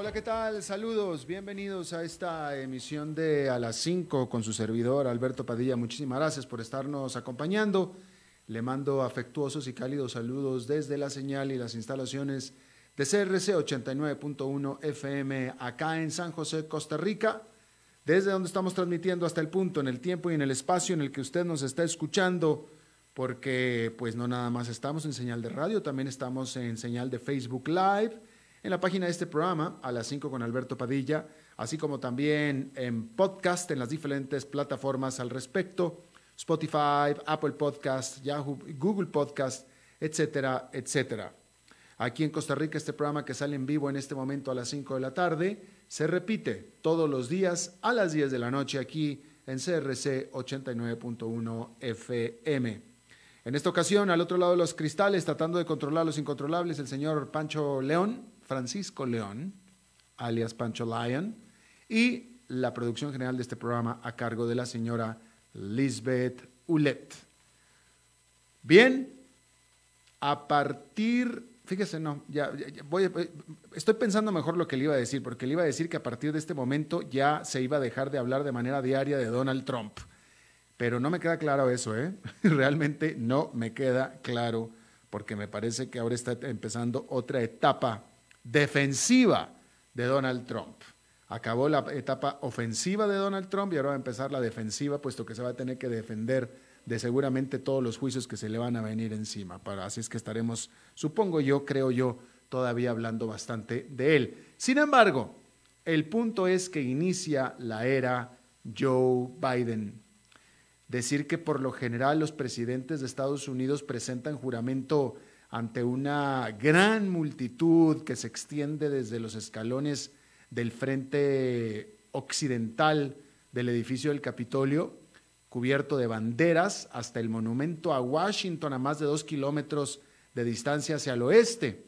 Hola, ¿qué tal? Saludos, bienvenidos a esta emisión de A las 5 con su servidor Alberto Padilla. Muchísimas gracias por estarnos acompañando. Le mando afectuosos y cálidos saludos desde la señal y las instalaciones de CRC 89.1 FM acá en San José, Costa Rica, desde donde estamos transmitiendo hasta el punto, en el tiempo y en el espacio en el que usted nos está escuchando, porque pues no nada más estamos en señal de radio, también estamos en señal de Facebook Live, en la página de este programa, a las 5 con Alberto Padilla, así como también en podcast en las diferentes plataformas al respecto Spotify, Apple Podcast, Yahoo, Google Podcast, etcétera, etcétera. Aquí en Costa Rica este programa que sale en vivo en este momento a las 5 de la tarde se repite todos los días a las 10 de la noche aquí en CRC 89.1 FM. En esta ocasión, al otro lado de los cristales, tratando de controlar los incontrolables, el señor Pancho León, Francisco León, alias Pancho Lion, y la producción general de este programa a cargo de la señora Lisbeth Ulet. Bien, a partir, fíjese, no, ya, voy, estoy pensando mejor lo que le iba a decir, porque le iba a decir que a partir de este momento ya se iba a dejar de hablar de manera diaria de Donald Trump. Pero no me queda claro eso, ¿eh? Realmente no me queda claro, porque me parece que ahora está empezando otra etapa defensiva de Donald Trump. Acabó la etapa ofensiva de Donald Trump y ahora va a empezar la defensiva, puesto que se va a tener que defender de seguramente todos los juicios que se le van a venir encima. Para, así es que estaremos, supongo yo, creo yo, todavía hablando bastante de él. Sin embargo, el punto es que inicia la era Joe Biden. Decir que por lo general los presidentes de Estados Unidos presentan juramento ante una gran multitud que se extiende desde los escalones del frente occidental del edificio del Capitolio, cubierto de banderas, hasta el monumento a Washington a más de dos kilómetros de distancia hacia el oeste.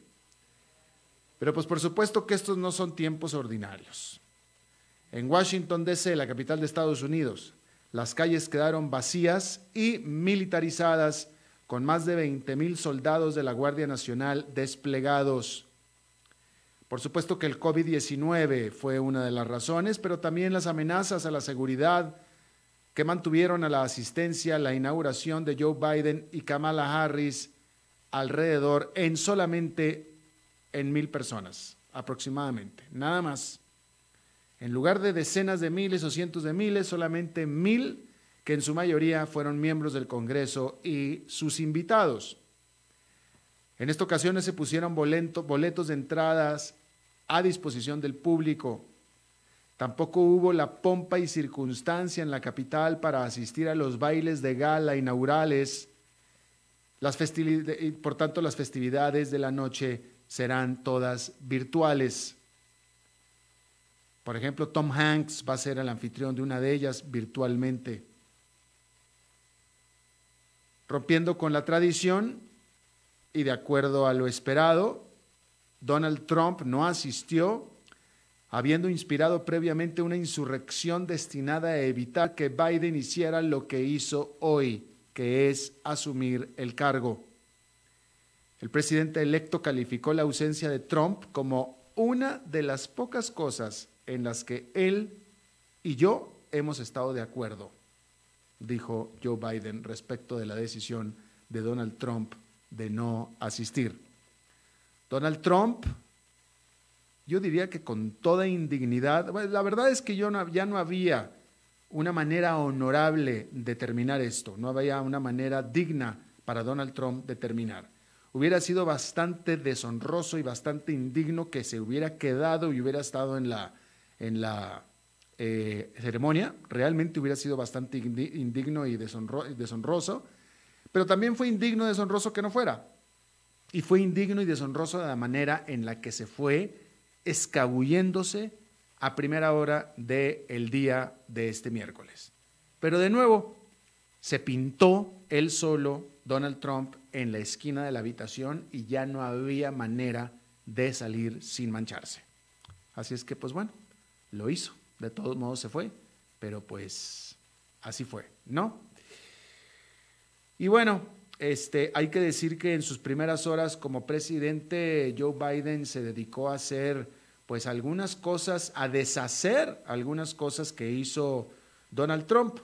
Pero pues por supuesto que estos no son tiempos ordinarios. En Washington, D.C., la capital de Estados Unidos, las calles quedaron vacías y militarizadas con más de 20 mil soldados de la Guardia Nacional desplegados. Por supuesto que el COVID-19 fue una de las razones, pero también las amenazas a la seguridad que mantuvieron a la asistencia la inauguración de Joe Biden y Kamala Harris alrededor en solamente en mil personas, aproximadamente, nada más. En lugar de decenas de miles o cientos de miles, solamente mil que en su mayoría fueron miembros del Congreso y sus invitados. En esta ocasión se pusieron boletos de entradas a disposición del público. Tampoco hubo la pompa y circunstancia en la capital para asistir a los bailes de gala inaugurales. Las por tanto, las festividades de la noche serán todas virtuales. Por ejemplo, Tom Hanks va a ser el anfitrión de una de ellas virtualmente. Rompiendo con la tradición y de acuerdo a lo esperado, Donald Trump no asistió, habiendo inspirado previamente una insurrección destinada a evitar que Biden hiciera lo que hizo hoy, que es asumir el cargo. El presidente electo calificó la ausencia de Trump como una de las pocas cosas en las que él y yo hemos estado de acuerdo, dijo Joe Biden respecto de la decisión de Donald Trump de no asistir. Donald Trump, yo diría que con toda indignidad, la verdad es que yo ya no había una manera honorable de terminar esto, no había una manera digna para Donald Trump de terminar. Hubiera sido bastante deshonroso y bastante indigno que se hubiera quedado y hubiera estado en la, en la eh, ceremonia, realmente hubiera sido bastante indigno y deshonroso, pero también fue indigno y deshonroso que no fuera. Y fue indigno y deshonroso de la manera en la que se fue escabulléndose a primera hora del día de este miércoles. Pero de nuevo, se pintó él solo, Donald Trump, en la esquina de la habitación y ya no había manera de salir sin mancharse. Así es que, pues bueno, lo hizo. De todos modos se fue, pero pues así fue, ¿no? Y bueno, este, hay que decir que en sus primeras horas como presidente, Joe Biden se dedicó a hacer pues algunas cosas, a deshacer algunas cosas que hizo Donald Trump.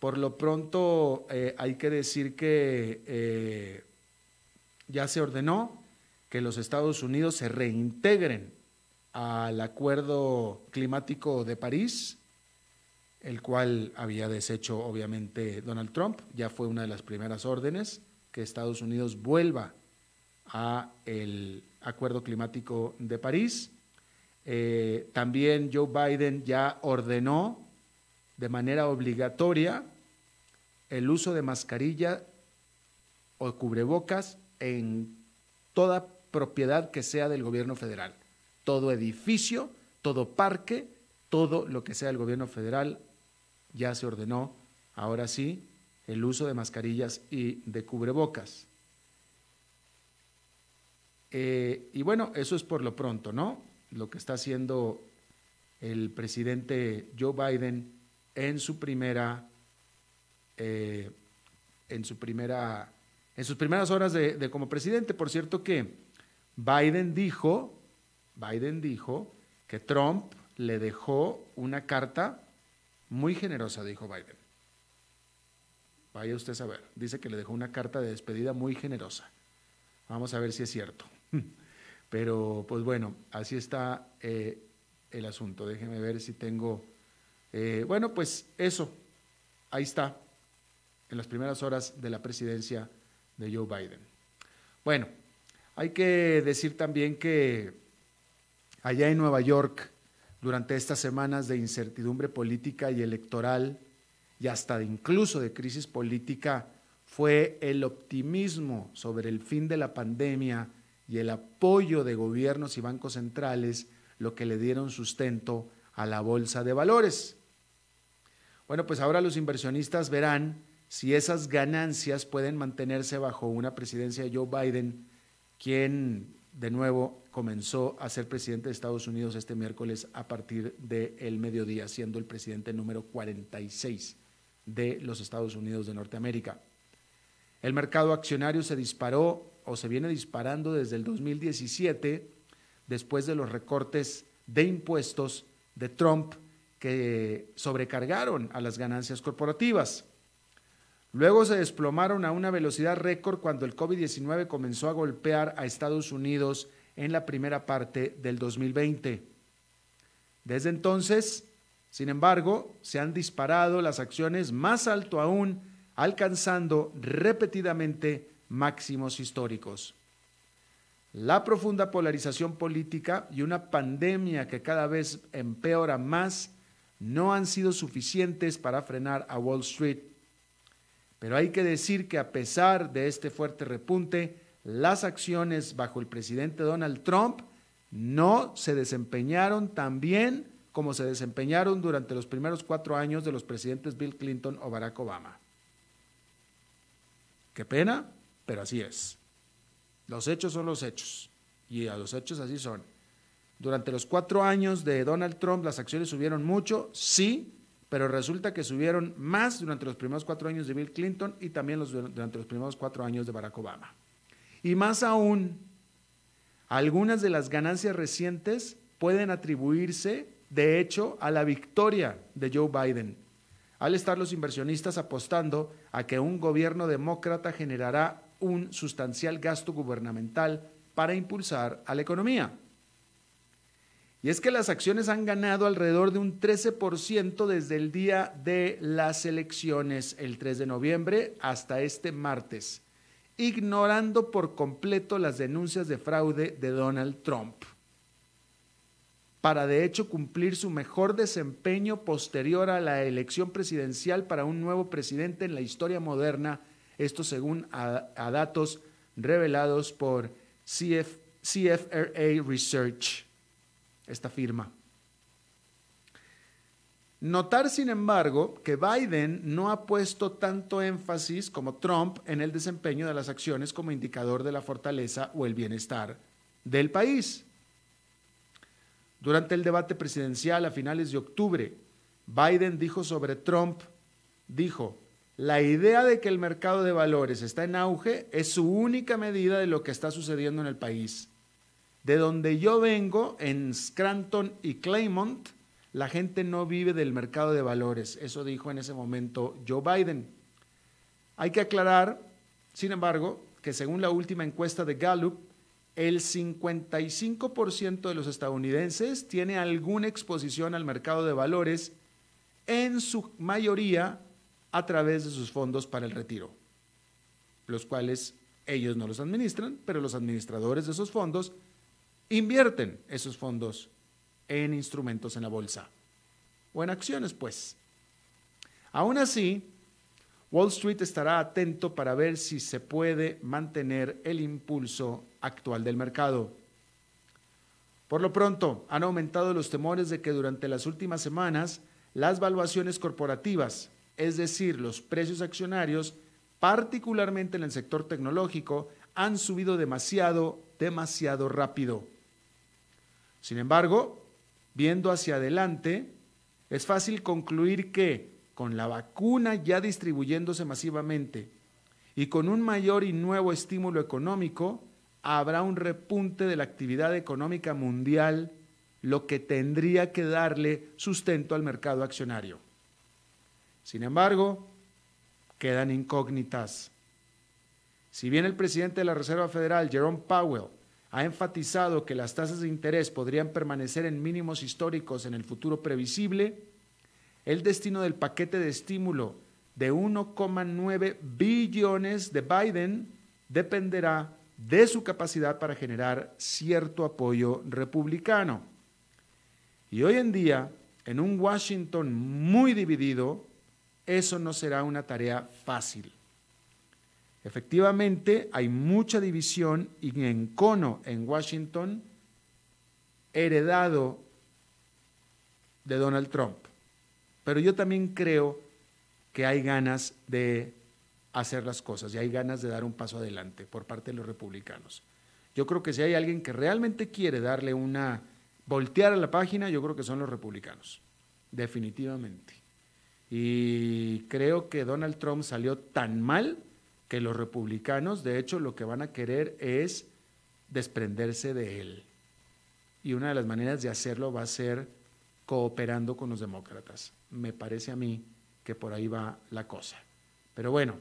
Por lo pronto eh, hay que decir que eh, ya se ordenó que los Estados Unidos se reintegren al Acuerdo Climático de París, el cual había deshecho obviamente Donald Trump, ya fue una de las primeras órdenes que Estados Unidos vuelva a el Acuerdo Climático de París. Eh, también Joe Biden ya ordenó de manera obligatoria el uso de mascarilla o cubrebocas en toda propiedad que sea del gobierno federal. Todo edificio, todo parque, todo lo que sea del gobierno federal ya se ordenó, ahora sí, el uso de mascarillas y de cubrebocas. Eh, y bueno, eso es por lo pronto, ¿no? Lo que está haciendo el presidente Joe Biden en su primera, eh, en su primera, en sus primeras horas de como presidente. Por cierto que Biden dijo, Biden dijo que Trump le dejó una carta muy generosa, dijo Biden. Vaya usted a saber. Dice que le dejó una carta de despedida muy generosa. Vamos a ver si es cierto. Pero pues bueno, así está eh, el asunto. Déjeme ver si tengo... Eh, bueno, pues eso, ahí está, en las primeras horas de la presidencia de Joe Biden. Bueno, hay que decir también que allá en Nueva York, durante estas semanas de incertidumbre política y electoral, y hasta incluso de crisis política fue el optimismo sobre el fin de la pandemia y el apoyo de gobiernos y bancos centrales lo que le dieron sustento a la bolsa de valores. Bueno, pues ahora los inversionistas verán si esas ganancias pueden mantenerse bajo una presidencia de Joe Biden, quien de nuevo comenzó a ser presidente de Estados Unidos este miércoles a partir del mediodía, siendo el presidente número 46 de los Estados Unidos de Norteamérica. El mercado accionario se disparó o se viene disparando desde el 2017 después de los recortes de impuestos de Trump que sobrecargaron a las ganancias corporativas. Luego se desplomaron a una velocidad récord cuando el COVID-19 comenzó a golpear a Estados Unidos en la primera parte del 2020. Desde entonces, sin embargo, se han disparado las acciones más alto aún, alcanzando repetidamente máximos históricos. La profunda polarización política y una pandemia que cada vez empeora más no han sido suficientes para frenar a Wall Street. Pero hay que decir que a pesar de este fuerte repunte, las acciones bajo el presidente Donald Trump no se desempeñaron tan bien como se desempeñaron durante los primeros cuatro años de los presidentes Bill Clinton o Barack Obama. Qué pena, pero así es. Los hechos son los hechos, y a los hechos así son. Durante los cuatro años de Donald Trump las acciones subieron mucho, sí, pero resulta que subieron más durante los primeros cuatro años de Bill Clinton y también durante los primeros cuatro años de Barack Obama. Y más aún, algunas de las ganancias recientes pueden atribuirse de hecho, a la victoria de Joe Biden, al estar los inversionistas apostando a que un gobierno demócrata generará un sustancial gasto gubernamental para impulsar a la economía. Y es que las acciones han ganado alrededor de un 13% desde el día de las elecciones, el 3 de noviembre, hasta este martes, ignorando por completo las denuncias de fraude de Donald Trump, para de hecho cumplir su mejor desempeño posterior a la elección presidencial para un nuevo presidente en la historia moderna, esto según a, datos revelados por CFRA Research esta firma. Notar, sin embargo, que Biden no ha puesto tanto énfasis como Trump en el desempeño de las acciones como indicador de la fortaleza o el bienestar del país. Durante el debate presidencial a finales de octubre, Biden dijo sobre Trump, dijo, la idea de que el mercado de valores está en auge es su única medida de lo que está sucediendo en el país. De donde yo vengo, en Scranton y Claymont, la gente no vive del mercado de valores. Eso dijo en ese momento Joe Biden. Hay que aclarar, sin embargo, que según la última encuesta de Gallup, el 55% de los estadounidenses tiene alguna exposición al mercado de valores, en su mayoría a través de sus fondos para el retiro, los cuales ellos no los administran, pero los administradores de esos fondos invierten esos fondos en instrumentos en la bolsa o en acciones, pues. Aún así, Wall Street estará atento para ver si se puede mantener el impulso actual del mercado. Por lo pronto, han aumentado los temores de que durante las últimas semanas las valuaciones corporativas, es decir, los precios accionarios, particularmente en el sector tecnológico, han subido demasiado, demasiado rápido. Sin embargo, viendo hacia adelante, es fácil concluir que con la vacuna ya distribuyéndose masivamente y con un mayor y nuevo estímulo económico, habrá un repunte de la actividad económica mundial, lo que tendría que darle sustento al mercado accionario. Sin embargo, quedan incógnitas. Si bien el presidente de la Reserva Federal, Jerome Powell, ha enfatizado que las tasas de interés podrían permanecer en mínimos históricos en el futuro previsible, el destino del paquete de estímulo de 1,9 billones de Biden dependerá de su capacidad para generar cierto apoyo republicano. Y hoy en día, en un Washington muy dividido, eso no será una tarea fácil. Efectivamente, hay mucha división y encono en Washington heredado de Donald Trump. Pero yo también creo que hay ganas de hacer las cosas y hay ganas de dar un paso adelante por parte de los republicanos. Yo creo que si hay alguien que realmente quiere darle una, voltear a la página, yo creo que son los republicanos, definitivamente. Y creo que Donald Trump salió tan mal que los republicanos, de hecho, lo que van a querer es desprenderse de él. Y una de las maneras de hacerlo va a ser cooperando con los demócratas. Me parece a mí que por ahí va la cosa. Pero bueno,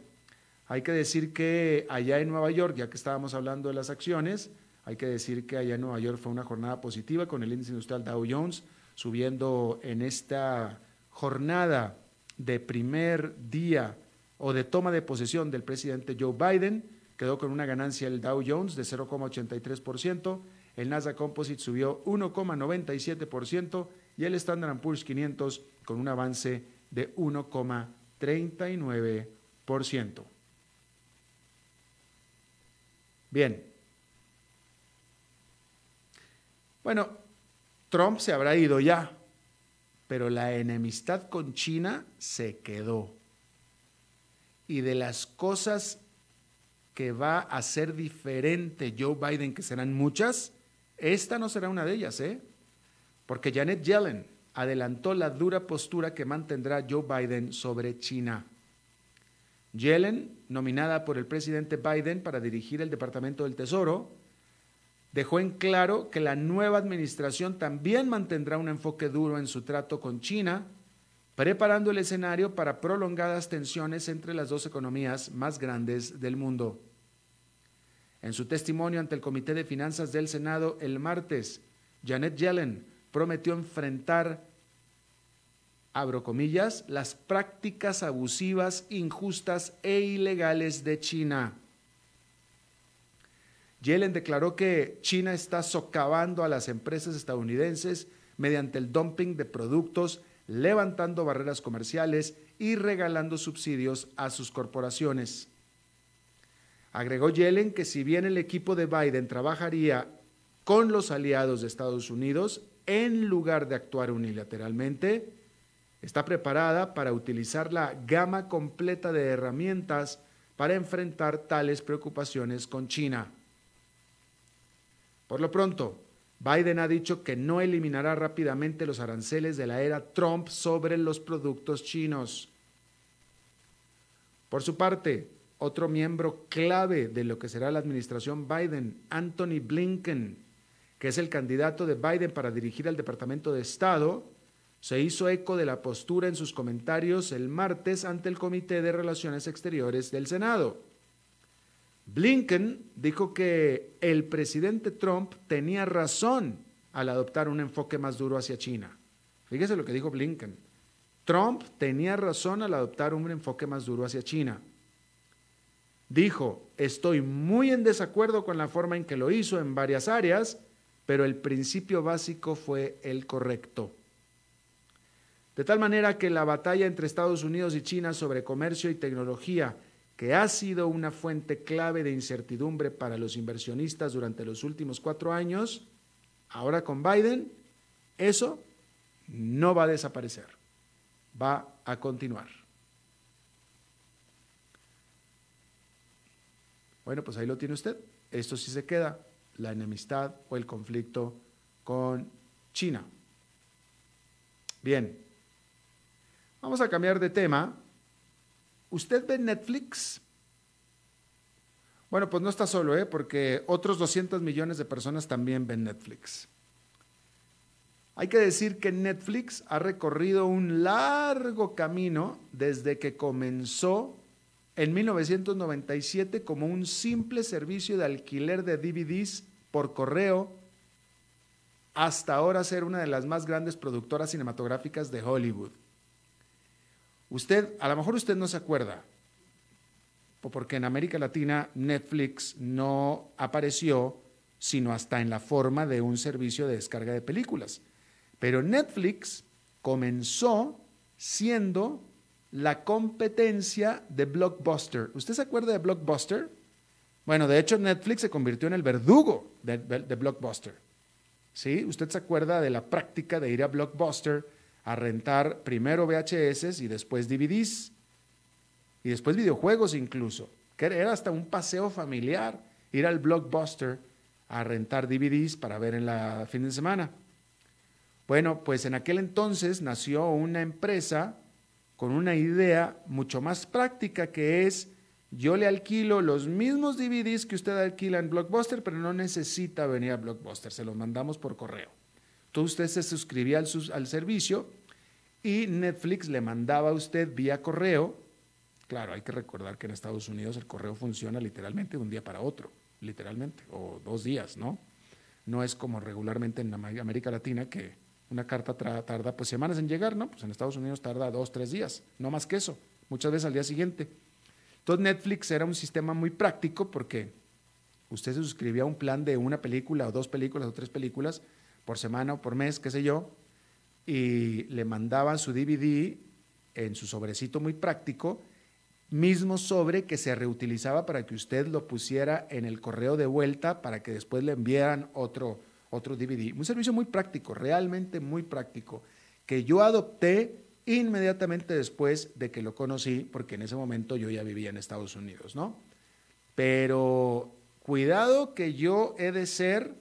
hay que decir que allá en Nueva York, ya que estábamos hablando de las acciones, hay que decir que allá en Nueva York fue una jornada positiva con el índice industrial Dow Jones subiendo en esta jornada de primer día o de toma de posesión del presidente Joe Biden, quedó con una ganancia el Dow Jones de 0,83%, el Nasdaq Composite subió 1,97% y el Standard Poor's 500 con un avance de 1,39%. Bien. Bueno, Trump se habrá ido ya, pero la enemistad con China se quedó y de las cosas que va a ser diferente Joe Biden, que serán muchas, esta no será una de ellas, ¿eh? Porque Janet Yellen adelantó la dura postura que mantendrá Joe Biden sobre China. Yellen, nominada por el presidente Biden para dirigir el Departamento del Tesoro, dejó en claro que la nueva administración también mantendrá un enfoque duro en su trato con China preparando el escenario para prolongadas tensiones entre las dos economías más grandes del mundo. En su testimonio ante el Comité de Finanzas del Senado el martes, Janet Yellen prometió enfrentar, abro comillas, las prácticas abusivas, injustas e ilegales de China. Yellen declaró que China está socavando a las empresas estadounidenses mediante el dumping de productos, levantando barreras comerciales y regalando subsidios a sus corporaciones. Agregó Yellen que si bien el equipo de Biden trabajaría con los aliados de Estados Unidos en lugar de actuar unilateralmente, está preparada para utilizar la gama completa de herramientas para enfrentar tales preocupaciones con China. Por lo pronto, Biden ha dicho que no eliminará rápidamente los aranceles de la era Trump sobre los productos chinos. Por su parte, otro miembro clave de lo que será la administración Biden, Anthony Blinken, que es el candidato de Biden para dirigir al Departamento de Estado, se hizo eco de la postura en sus comentarios el martes ante el Comité de Relaciones Exteriores del Senado. Blinken dijo que el presidente Trump tenía razón al adoptar un enfoque más duro hacia China. Fíjese lo que dijo Blinken. Trump tenía razón al adoptar un enfoque más duro hacia China. Dijo, estoy muy en desacuerdo con la forma en que lo hizo en varias áreas, pero el principio básico fue el correcto. De tal manera que la batalla entre Estados Unidos y China sobre comercio y tecnología que ha sido una fuente clave de incertidumbre para los inversionistas durante los últimos cuatro años, ahora con Biden, eso no va a desaparecer, va a continuar. Bueno, pues ahí lo tiene usted. Esto sí se queda, la enemistad o el conflicto con China. Bien, vamos a cambiar de tema ¿Usted ve Netflix? Bueno, pues no está solo, ¿eh? porque otros 200 millones de personas también ven Netflix. Hay que decir que Netflix ha recorrido un largo camino desde que comenzó en 1997 como un simple servicio de alquiler de DVDs por correo hasta ahora ser una de las más grandes productoras cinematográficas de Hollywood. Usted, a lo mejor usted no se acuerda, porque en América Latina Netflix no apareció sino hasta en la forma de un servicio de descarga de películas. Pero Netflix comenzó siendo la competencia de Blockbuster. ¿Usted se acuerda de Blockbuster? Bueno, de hecho Netflix se convirtió en el verdugo de, de Blockbuster. ¿Sí? ¿Usted se acuerda de la práctica de ir a Blockbuster? A rentar primero VHS y después DVDs y después videojuegos incluso, era hasta un paseo familiar ir al blockbuster a rentar DVDs para ver en la fin de semana. Bueno, pues en aquel entonces nació una empresa con una idea mucho más práctica que es yo le alquilo los mismos DVDs que usted alquila en Blockbuster, pero no necesita venir a Blockbuster, se los mandamos por correo. Entonces usted se suscribía al, al servicio y Netflix le mandaba a usted vía correo. Claro, hay que recordar que en Estados Unidos el correo funciona literalmente de un día para otro, literalmente, o dos días, ¿no? No es como regularmente en América Latina que una carta tarda pues semanas en llegar, ¿no? Pues en Estados Unidos tarda dos, tres días, no más que eso, muchas veces al día siguiente. Entonces Netflix era un sistema muy práctico porque usted se suscribía a un plan de una película o dos películas o tres películas por semana o por mes, qué sé yo, y le mandaban su DVD en su sobrecito muy práctico, mismo sobre que se reutilizaba para que usted lo pusiera en el correo de vuelta para que después le enviaran otro, otro DVD. Un servicio muy práctico, realmente muy práctico, que yo adopté inmediatamente después de que lo conocí, porque en ese momento yo ya vivía en Estados Unidos, ¿no? Pero cuidado que yo he de ser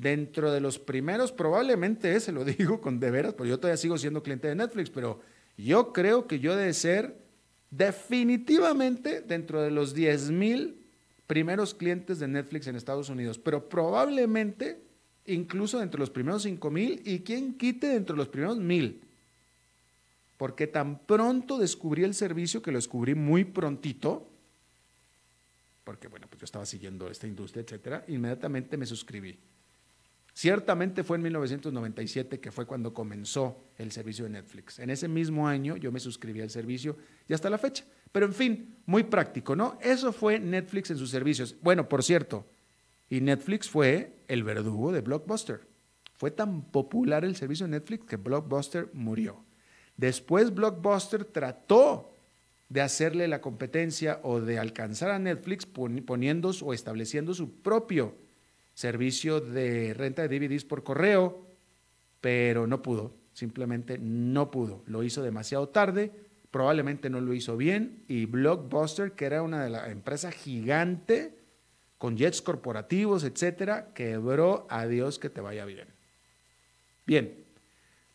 dentro de los primeros, probablemente ese lo digo con de veras, porque yo todavía sigo siendo cliente de Netflix, pero yo creo que yo de ser definitivamente dentro de los 10 mil primeros clientes de Netflix en Estados Unidos, pero probablemente incluso dentro de los primeros 5 mil y quien quite dentro de los primeros mil. Porque tan pronto descubrí el servicio que lo descubrí muy prontito, porque bueno, pues yo estaba siguiendo esta industria, etcétera, inmediatamente me suscribí. Ciertamente fue en 1997 que fue cuando comenzó el servicio de Netflix. En ese mismo año yo me suscribí al servicio y hasta la fecha. Pero en fin, muy práctico, ¿no? Eso fue Netflix en sus servicios. Bueno, por cierto, y Netflix fue el verdugo de Blockbuster. Fue tan popular el servicio de Netflix que Blockbuster murió. Después Blockbuster trató de hacerle la competencia o de alcanzar a Netflix poniendo o estableciendo su propio servicio de renta de DVDs por correo, pero no pudo, simplemente no pudo. Lo hizo demasiado tarde, probablemente no lo hizo bien y Blockbuster, que era una de las empresas gigante con jets corporativos, etcétera, quebró, adiós que te vaya bien. Bien,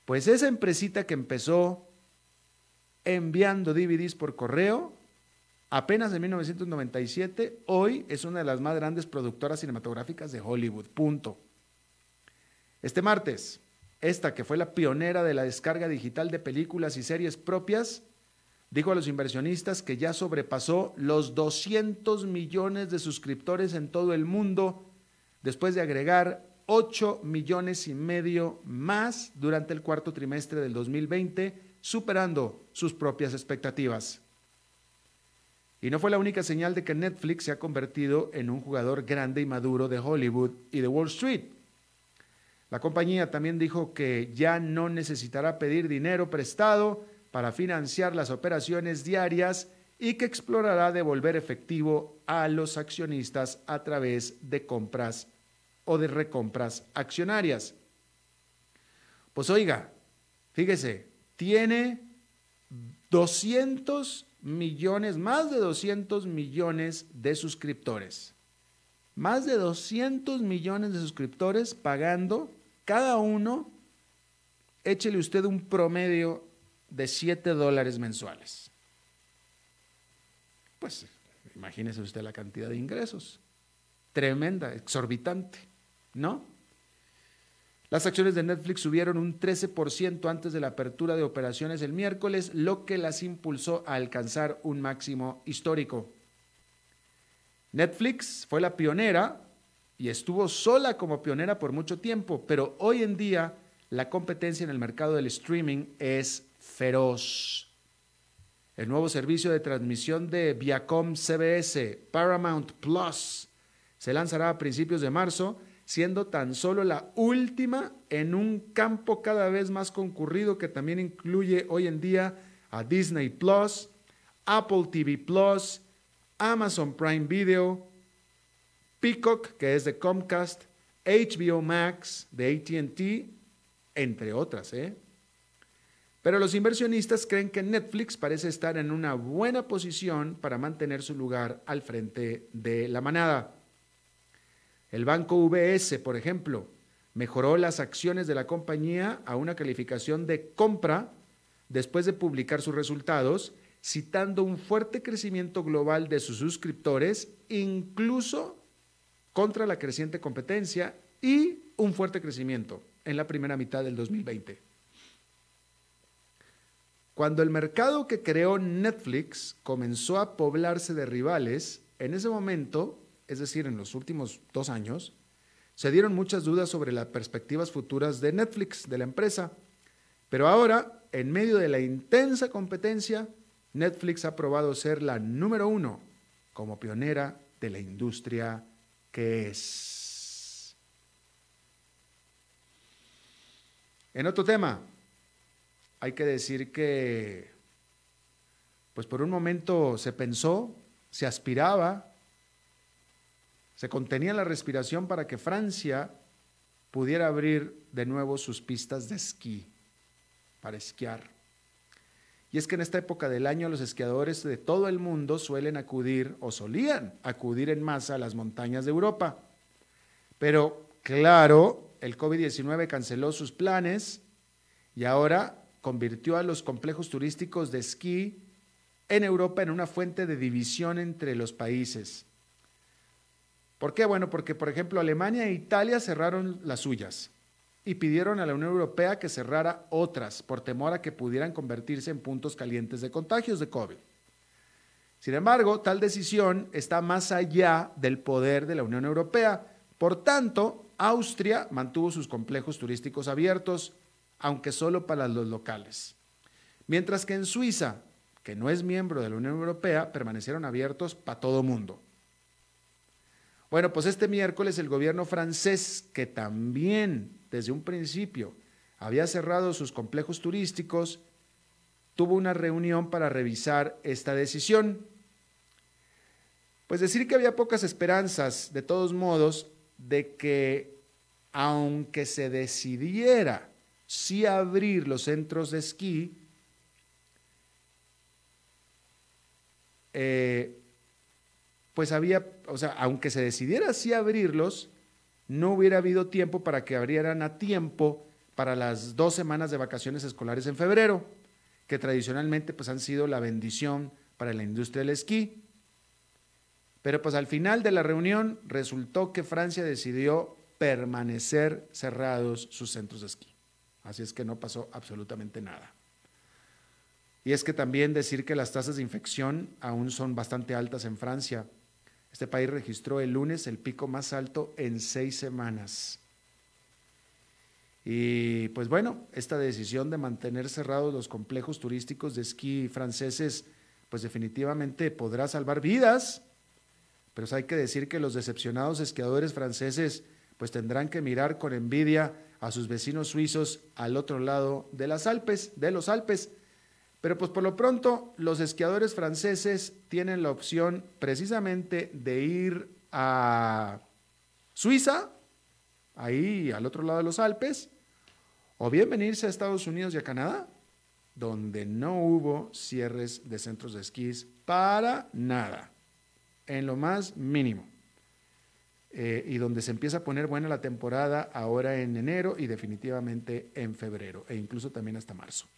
pues esa empresita que empezó enviando DVDs por correo, apenas en 1997, hoy es una de las más grandes productoras cinematográficas de Hollywood. Punto. Este martes, esta que fue la pionera de la descarga digital de películas y series propias, dijo a los inversionistas que ya sobrepasó los 200 millones de suscriptores en todo el mundo, después de agregar 8 millones y medio más durante el cuarto trimestre del 2020, superando sus propias expectativas. Y no fue la única señal de que Netflix se ha convertido en un jugador grande y maduro de Hollywood y de Wall Street. La compañía también dijo que ya no necesitará pedir dinero prestado para financiar las operaciones diarias y que explorará devolver efectivo a los accionistas a través de compras o de recompras accionarias. Pues oiga, fíjese, tiene 200 millones, más de 200 millones de suscriptores. Más de 200 millones de suscriptores pagando cada uno, échele usted un promedio de 7 dólares mensuales. Pues imagínese usted la cantidad de ingresos. Tremenda, exorbitante, ¿no? Las acciones de Netflix subieron un 13% antes de la apertura de operaciones el miércoles, lo que las impulsó a alcanzar un máximo histórico. Netflix fue la pionera y estuvo sola como pionera por mucho tiempo, pero hoy en día la competencia en el mercado del streaming es feroz. El nuevo servicio de transmisión de Viacom CBS, Paramount Plus, se lanzará a principios de marzo siendo tan solo la última en un campo cada vez más concurrido que también incluye hoy en día a Disney Plus, Apple TV Plus, Amazon Prime Video, Peacock, que es de Comcast, HBO Max de ATT, entre otras. ¿eh? Pero los inversionistas creen que Netflix parece estar en una buena posición para mantener su lugar al frente de la manada. El banco VS, por ejemplo, mejoró las acciones de la compañía a una calificación de compra después de publicar sus resultados, citando un fuerte crecimiento global de sus suscriptores, incluso contra la creciente competencia y un fuerte crecimiento en la primera mitad del 2020. Cuando el mercado que creó Netflix comenzó a poblarse de rivales, en ese momento es decir, en los últimos dos años, se dieron muchas dudas sobre las perspectivas futuras de Netflix, de la empresa. Pero ahora, en medio de la intensa competencia, Netflix ha probado ser la número uno como pionera de la industria que es. En otro tema, hay que decir que, pues por un momento se pensó, se aspiraba se contenía la respiración para que Francia pudiera abrir de nuevo sus pistas de esquí para esquiar. Y es que en esta época del año los esquiadores de todo el mundo suelen acudir o solían acudir en masa a las montañas de Europa. Pero claro, el COVID-19 canceló sus planes y ahora convirtió a los complejos turísticos de esquí en Europa en una fuente de división entre los países. ¿Por qué? Bueno, porque por ejemplo Alemania e Italia cerraron las suyas y pidieron a la Unión Europea que cerrara otras por temor a que pudieran convertirse en puntos calientes de contagios de COVID. Sin embargo, tal decisión está más allá del poder de la Unión Europea. Por tanto, Austria mantuvo sus complejos turísticos abiertos, aunque solo para los locales. Mientras que en Suiza, que no es miembro de la Unión Europea, permanecieron abiertos para todo mundo. Bueno, pues este miércoles el gobierno francés, que también desde un principio había cerrado sus complejos turísticos, tuvo una reunión para revisar esta decisión. Pues decir que había pocas esperanzas, de todos modos, de que aunque se decidiera si abrir los centros de esquí, eh, pues había, o sea, aunque se decidiera si abrirlos, no hubiera habido tiempo para que abrieran a tiempo para las dos semanas de vacaciones escolares en febrero, que tradicionalmente pues han sido la bendición para la industria del esquí. Pero pues al final de la reunión resultó que Francia decidió permanecer cerrados sus centros de esquí. Así es que no pasó absolutamente nada. Y es que también decir que las tasas de infección aún son bastante altas en Francia. Este país registró el lunes el pico más alto en seis semanas. Y pues bueno, esta decisión de mantener cerrados los complejos turísticos de esquí franceses, pues definitivamente podrá salvar vidas, pero hay que decir que los decepcionados esquiadores franceses pues tendrán que mirar con envidia a sus vecinos suizos al otro lado de las Alpes, de los Alpes. Pero pues por lo pronto los esquiadores franceses tienen la opción precisamente de ir a Suiza, ahí al otro lado de los Alpes, o bien venirse a Estados Unidos y a Canadá, donde no hubo cierres de centros de esquís para nada, en lo más mínimo. Eh, y donde se empieza a poner buena la temporada ahora en enero y definitivamente en febrero, e incluso también hasta marzo.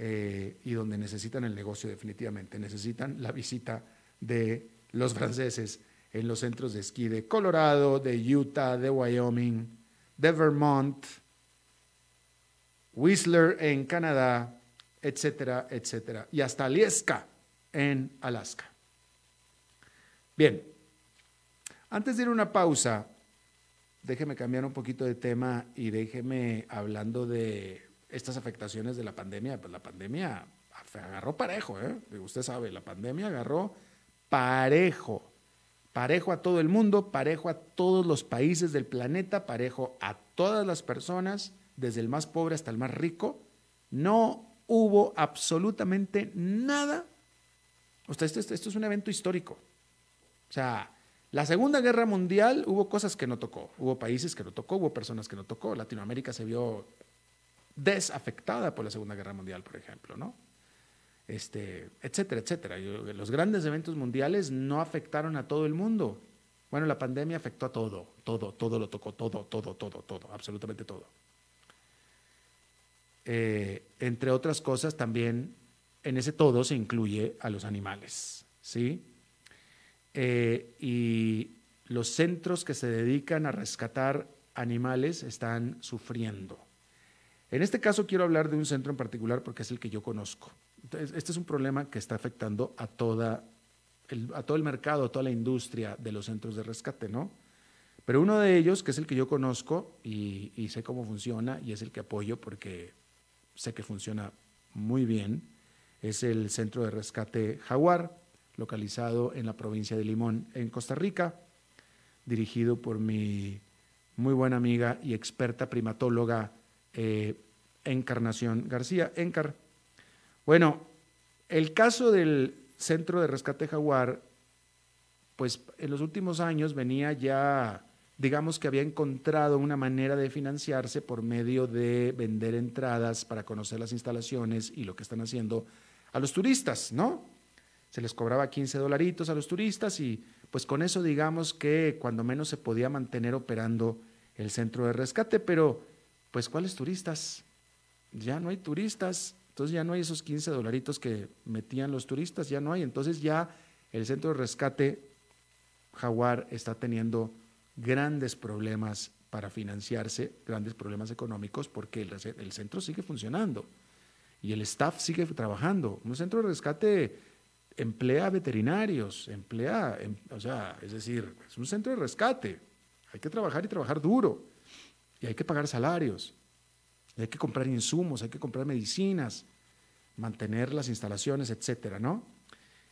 Eh, y donde necesitan el negocio definitivamente, necesitan la visita de los franceses en los centros de esquí de Colorado, de Utah, de Wyoming, de Vermont, Whistler en Canadá, etcétera, etcétera, y hasta Alaska en Alaska. Bien, antes de ir a una pausa, déjeme cambiar un poquito de tema y déjeme hablando de estas afectaciones de la pandemia. Pues la pandemia agarró parejo, ¿eh? Usted sabe, la pandemia agarró parejo, parejo a todo el mundo, parejo a todos los países del planeta, parejo a todas las personas desde el más pobre hasta el más rico, no hubo absolutamente nada. O sea, esto, esto, es un evento histórico. O sea, la Segunda Guerra Mundial hubo cosas que no tocó, hubo países que no tocó, hubo personas que no tocó. Latinoamérica se vio desafectada por la Segunda Guerra Mundial, por ejemplo, ¿no? Este, etcétera, etcétera. Los grandes eventos mundiales no afectaron a todo el mundo. Bueno, la pandemia afectó a todo, todo, todo lo tocó, todo, todo, todo, todo, absolutamente todo. Eh, entre otras cosas, también en ese todo se incluye a los animales, ¿sí? Eh, y los centros que se dedican a rescatar animales están sufriendo. En este caso quiero hablar de un centro en particular porque es el que yo conozco. este es un problema que está afectando a, toda a todo el mercado, a toda la industria de los centros de rescate, ¿no? Pero uno de ellos, que es el que yo conozco y, y sé cómo funciona y es el que apoyo porque sé que funciona muy bien, es el Centro de Rescate Jaguar, localizado en la provincia de Limón, en Costa Rica, dirigido por mi muy buena amiga y experta primatóloga eh, Encarnación García, Encar. Bueno, el caso del Centro de Rescate Jaguar, pues en los últimos años venía ya digamos que había encontrado una manera de financiarse por medio de vender entradas para conocer las instalaciones y lo que están haciendo a los turistas, ¿no? Se les cobraba 15 dolaritos a los turistas y pues con eso digamos que cuando menos se podía mantener operando el centro de rescate, pero pues ¿cuáles turistas? Ya no hay turistas, entonces ya no hay esos 15 dolaritos que metían los turistas, ya no hay, entonces ya el centro de rescate Jaguar está teniendo grandes problemas para financiarse, grandes problemas económicos, porque el, centro sigue funcionando y el staff sigue trabajando. Un centro de rescate emplea veterinarios, emplea, em, o sea, es decir, es un centro de rescate. Hay que trabajar y trabajar duro. Y hay que pagar salarios. Hay que comprar insumos, hay que comprar medicinas, mantener las instalaciones, etcétera, ¿no?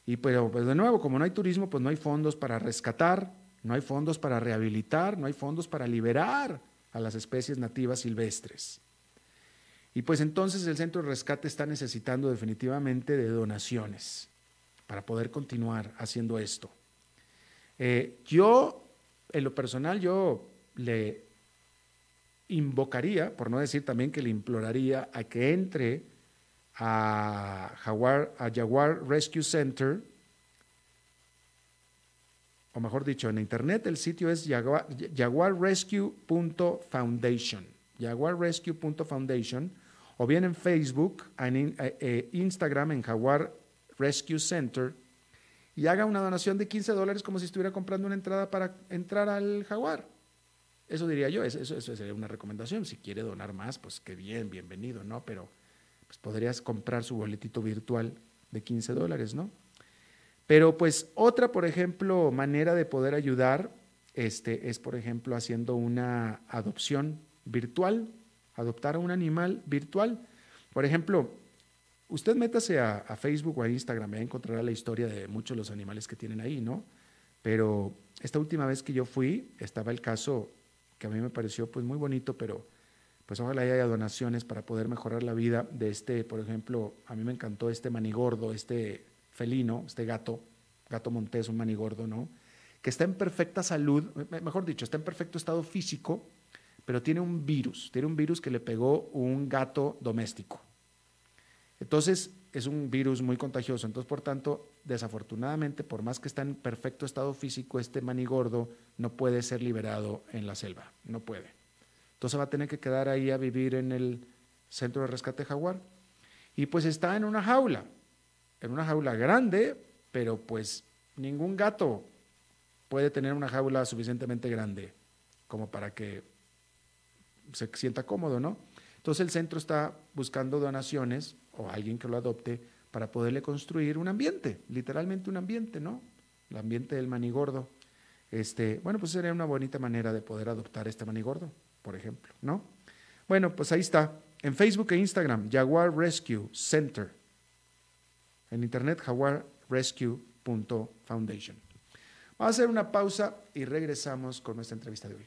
Y pues de nuevo, como no hay turismo, pues no hay fondos para rescatar, no hay fondos para rehabilitar, no hay fondos para liberar a las especies nativas silvestres. Y pues entonces el centro de rescate está necesitando definitivamente de donaciones para poder continuar haciendo esto. Eh, yo, en lo personal, yo le invocaría, por no decir también que le imploraría a que entre a Jaguar, a Jaguar Rescue Center, o mejor dicho, en internet el sitio es jaguar, jaguarrescue.foundation, jaguarrescue.foundation, o bien en Facebook, en eh, eh, Instagram, en Jaguar Rescue Center, y haga una donación de 15 dólares como si estuviera comprando una entrada para entrar al Jaguar. Eso diría yo, eso, eso, sería una recomendación. Si quiere donar más, pues qué bien, bienvenido, ¿no? Pero pues podrías comprar su boletito virtual de 15 dólares, ¿no? Pero pues otra, por ejemplo, manera de poder ayudar este, es, por ejemplo, haciendo una adopción virtual, adoptar a un animal virtual. Por ejemplo, usted métase a, a Facebook o a Instagram y encontrará la historia de muchos de los animales que tienen ahí, ¿no? Pero esta última vez que yo fui, estaba el caso que a mí me pareció pues muy bonito, pero pues ojalá haya donaciones para poder mejorar la vida de este, por ejemplo, a mí me encantó este manigordo, este felino, este gato, gato montés, un manigordo, ¿no? Que está en perfecta salud, mejor dicho, está en perfecto estado físico, pero tiene un virus, tiene un virus que le pegó un gato doméstico. Entonces, es un virus muy contagioso. Entonces, por tanto, desafortunadamente, por más que está en perfecto estado físico, este manigordo no puede ser liberado en la selva, no puede. Entonces va a tener que quedar ahí a vivir en el centro de rescate jaguar. Y pues está en una jaula, en una jaula grande, pero pues ningún gato puede tener una jaula suficientemente grande como para que se sienta cómodo, ¿no? Entonces el centro está buscando donaciones o alguien que lo adopte para poderle construir un ambiente, literalmente un ambiente, ¿no? El ambiente del manigordo. Este, bueno, pues sería una bonita manera de poder adoptar este manigordo, por ejemplo, ¿no? Bueno, pues ahí está. En Facebook e Instagram, Jaguar Rescue Center. En internet, jaguarrescue.foundation. Vamos a hacer una pausa y regresamos con nuestra entrevista de hoy.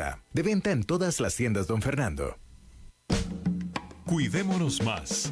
De venta en todas las tiendas, don Fernando. Cuidémonos más.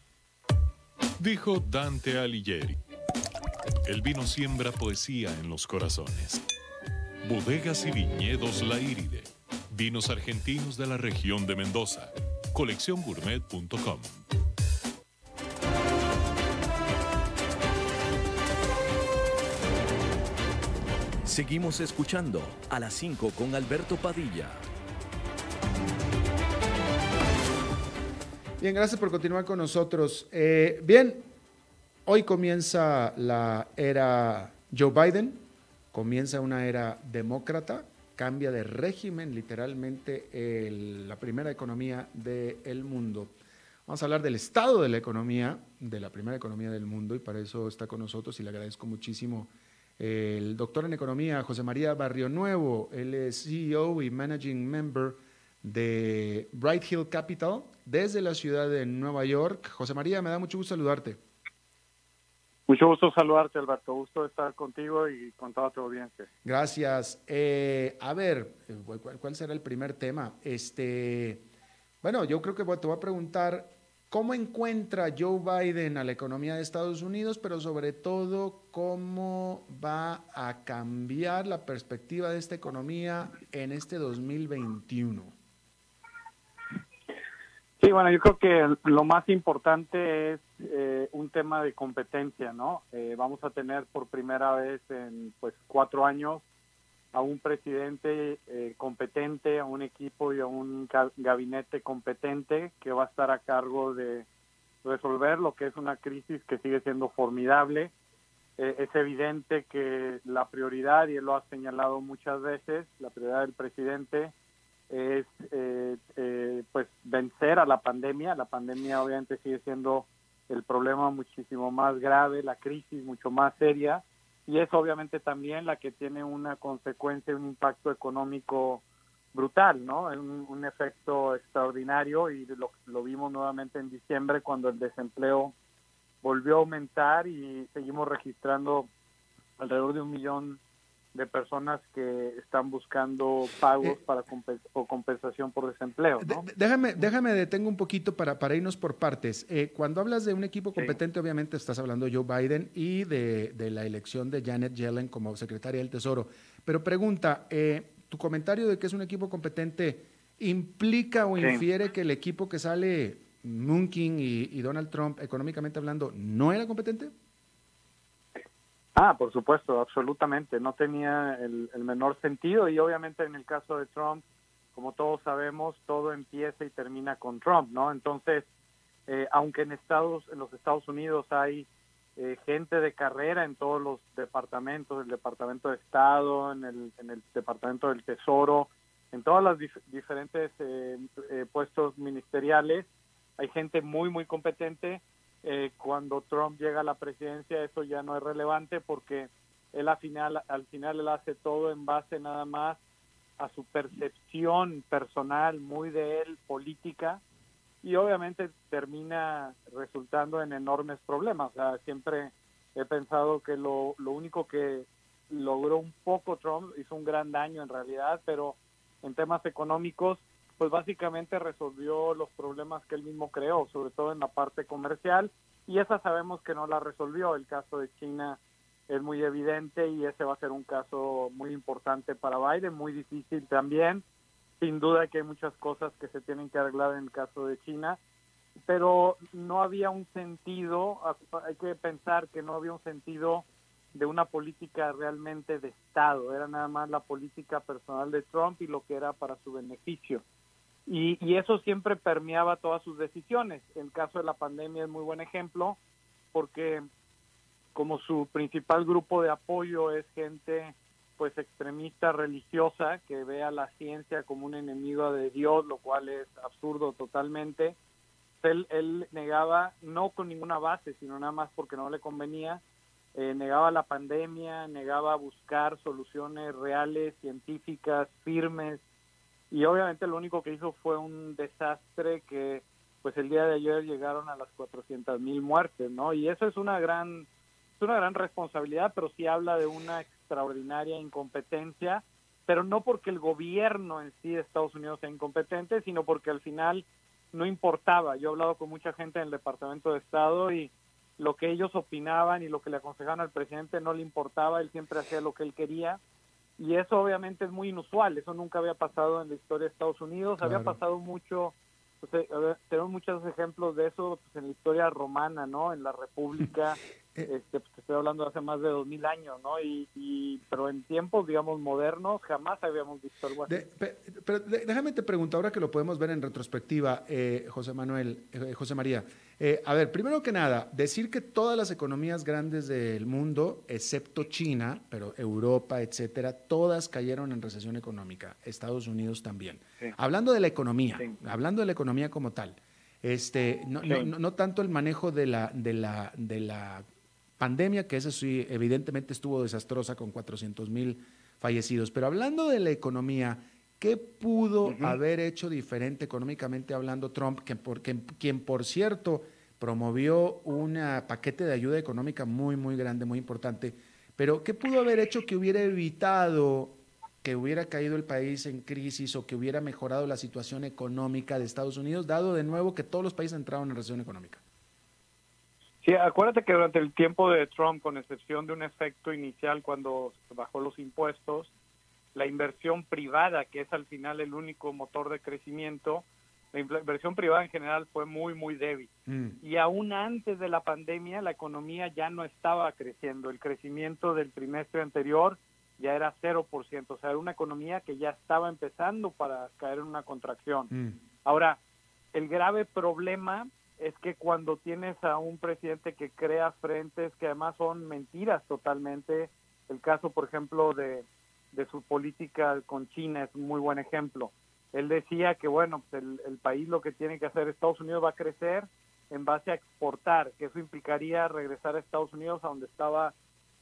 Dijo Dante Alighieri. El vino siembra poesía en los corazones. Bodegas y viñedos La Iride. Vinos argentinos de la región de Mendoza. Colecciongourmet.com. Seguimos escuchando a las 5 con Alberto Padilla. Bien, gracias por continuar con nosotros. Eh, bien, hoy comienza la era Joe Biden, comienza una era demócrata, cambia de régimen literalmente la primera economía del mundo. Vamos a hablar del estado de la economía, de la primera economía del mundo, y para eso está con nosotros y le agradezco muchísimo el doctor en economía José María Barrio Nuevo. Él es CEO y Managing Member de Bright Hill Capital desde la ciudad de Nueva York. José María, me da mucho gusto saludarte. Mucho gusto saludarte, Alberto. Gusto estar contigo y con toda tu audiencia. Gracias. Eh, a ver, eh, ¿cuál, será el primer tema? Este, bueno, yo creo que te voy a preguntar cómo encuentra Joe Biden a la economía de Estados Unidos, pero sobre todo cómo va a cambiar la perspectiva de esta economía en este 2021. Sí, bueno, yo creo que lo más importante es eh, un tema de competencia, ¿no? Eh, vamos a tener por primera vez en pues cuatro años a un presidente eh, competente, a un equipo y a un gabinete competente que va a estar a cargo de resolver lo que es una crisis que sigue siendo formidable. es evidente que la prioridad, y él lo ha señalado muchas veces, la prioridad del presidente es eh, eh, pues vencer a la pandemia. La pandemia obviamente sigue siendo el problema muchísimo más grave, la crisis mucho más seria y es obviamente también la que tiene una consecuencia, un impacto económico brutal, ¿no? Un, un efecto extraordinario y lo, lo vimos nuevamente en diciembre cuando el desempleo volvió a aumentar y seguimos registrando alrededor de un millón de personas que están buscando pagos eh, para o compensación por desempleo. Déjame, déjame detengo un poquito para, para irnos por partes. Eh, cuando hablas de un equipo competente, obviamente estás hablando de Joe Biden y de, de, la elección de Janet Yellen como secretaria del Tesoro. Pero pregunta, eh, ¿tu comentario de que es un equipo competente implica o infiere que el equipo que sale Munkin y, y Donald Trump, económicamente hablando, no era competente? Ah, por supuesto, absolutamente. No tenía el, menor sentido y obviamente en el caso de Trump, como todos sabemos, todo empieza y termina con Trump, ¿no? Entonces, eh, aunque en Estados, en los Estados Unidos hay eh, gente de carrera en todos los departamentos, el Departamento de Estado, en el, en el Departamento del Tesoro, en todos los diferentes eh, puestos ministeriales, hay gente muy, muy competente eh, cuando Trump llega a la presidencia eso ya no es relevante porque él al final, al final él hace todo en base nada más a su percepción personal, muy de él, política, y obviamente termina resultando en enormes problemas. O sea, siempre he pensado que lo, lo único que logró un poco Trump, hizo un gran daño en realidad, pero en temas económicos pues básicamente resolvió los problemas que él mismo creó, sobre todo en la parte comercial, y esa sabemos que no la resolvió. El caso de China es muy evidente y ese va a ser un caso muy importante para Biden, muy difícil también. Sin duda que hay muchas cosas que se tienen que arreglar en el caso de China, pero no había un sentido, hay que pensar que no había un sentido de una política realmente de Estado, era nada más la política personal de Trump y lo que era para su beneficio. Y, eso siempre permeaba todas sus decisiones. El caso de la pandemia es muy buen ejemplo porque como su principal grupo de apoyo es gente pues extremista religiosa que ve a la ciencia como un enemigo de Dios, lo cual es absurdo totalmente. Él, él negaba, no con ninguna base, sino nada más porque no le convenía, eh, negaba la pandemia, negaba buscar soluciones reales, científicas, firmes, y obviamente lo único que hizo fue un desastre que pues el día de ayer llegaron a las 400 mil muertes, ¿no? Y eso es una gran es una gran responsabilidad, pero sí habla de una extraordinaria incompetencia, pero no porque el gobierno en sí de Estados Unidos sea incompetente, sino porque al final no importaba. Yo he hablado con mucha gente en el Departamento de Estado y lo que ellos opinaban y lo que le aconsejaban al presidente no le importaba, él siempre hacía lo que él quería y eso obviamente es muy inusual, eso nunca había pasado en la historia de Estados Unidos, había pasado mucho, pues, tenemos muchos ejemplos de eso pues, en la historia romana, ¿no? En la República, este, pues, estoy hablando de hace más de dos mil años, ¿no? Y, pero en tiempos, digamos, modernos, jamás habíamos visto algo así. pero déjame te pregunto, ahora que lo podemos ver en retrospectiva, eh, José Manuel, eh, José María, a ver, primero que nada, decir que todas las economías grandes del mundo, excepto China, pero Europa, etcétera, todas cayeron en recesión económica, Estados Unidos también. Hablando de la economía, hablando de la economía como tal, este, no, no, no, tanto el manejo de la, de la, de la pandemia, que esa sí, evidentemente estuvo desastrosa con 400 mil fallecidos. Pero hablando de la economía, ¿Qué pudo haber hecho diferente económicamente hablando Trump, que quien por cierto promovió un paquete de ayuda económica muy, muy grande, muy importante? Pero ¿qué pudo haber hecho que hubiera evitado que hubiera caído el país en crisis o que hubiera mejorado la situación económica de Estados Unidos, dado de nuevo que todos los países entraron en recesión económica? Sí, acuérdate que durante el tiempo de Trump, con excepción de un efecto inicial cuando bajó los impuestos, la inversión privada, que es al final el único motor de crecimiento, la inversión privada en general fue muy, muy débil. Mm. Y aún antes de la pandemia, la economía ya no estaba creciendo. El crecimiento del trimestre anterior ya era 0%, o sea, era una economía que ya estaba empezando para caer en una contracción. Mm. Ahora, el grave problema es que cuando tienes a un presidente que crea frentes que además son mentiras totalmente, el caso, por ejemplo, de de su política con China es un muy buen ejemplo. Él decía que, bueno, pues el, país lo que tiene que hacer, Estados Unidos va a crecer en base a exportar, que eso implicaría regresar a Estados Unidos a donde estaba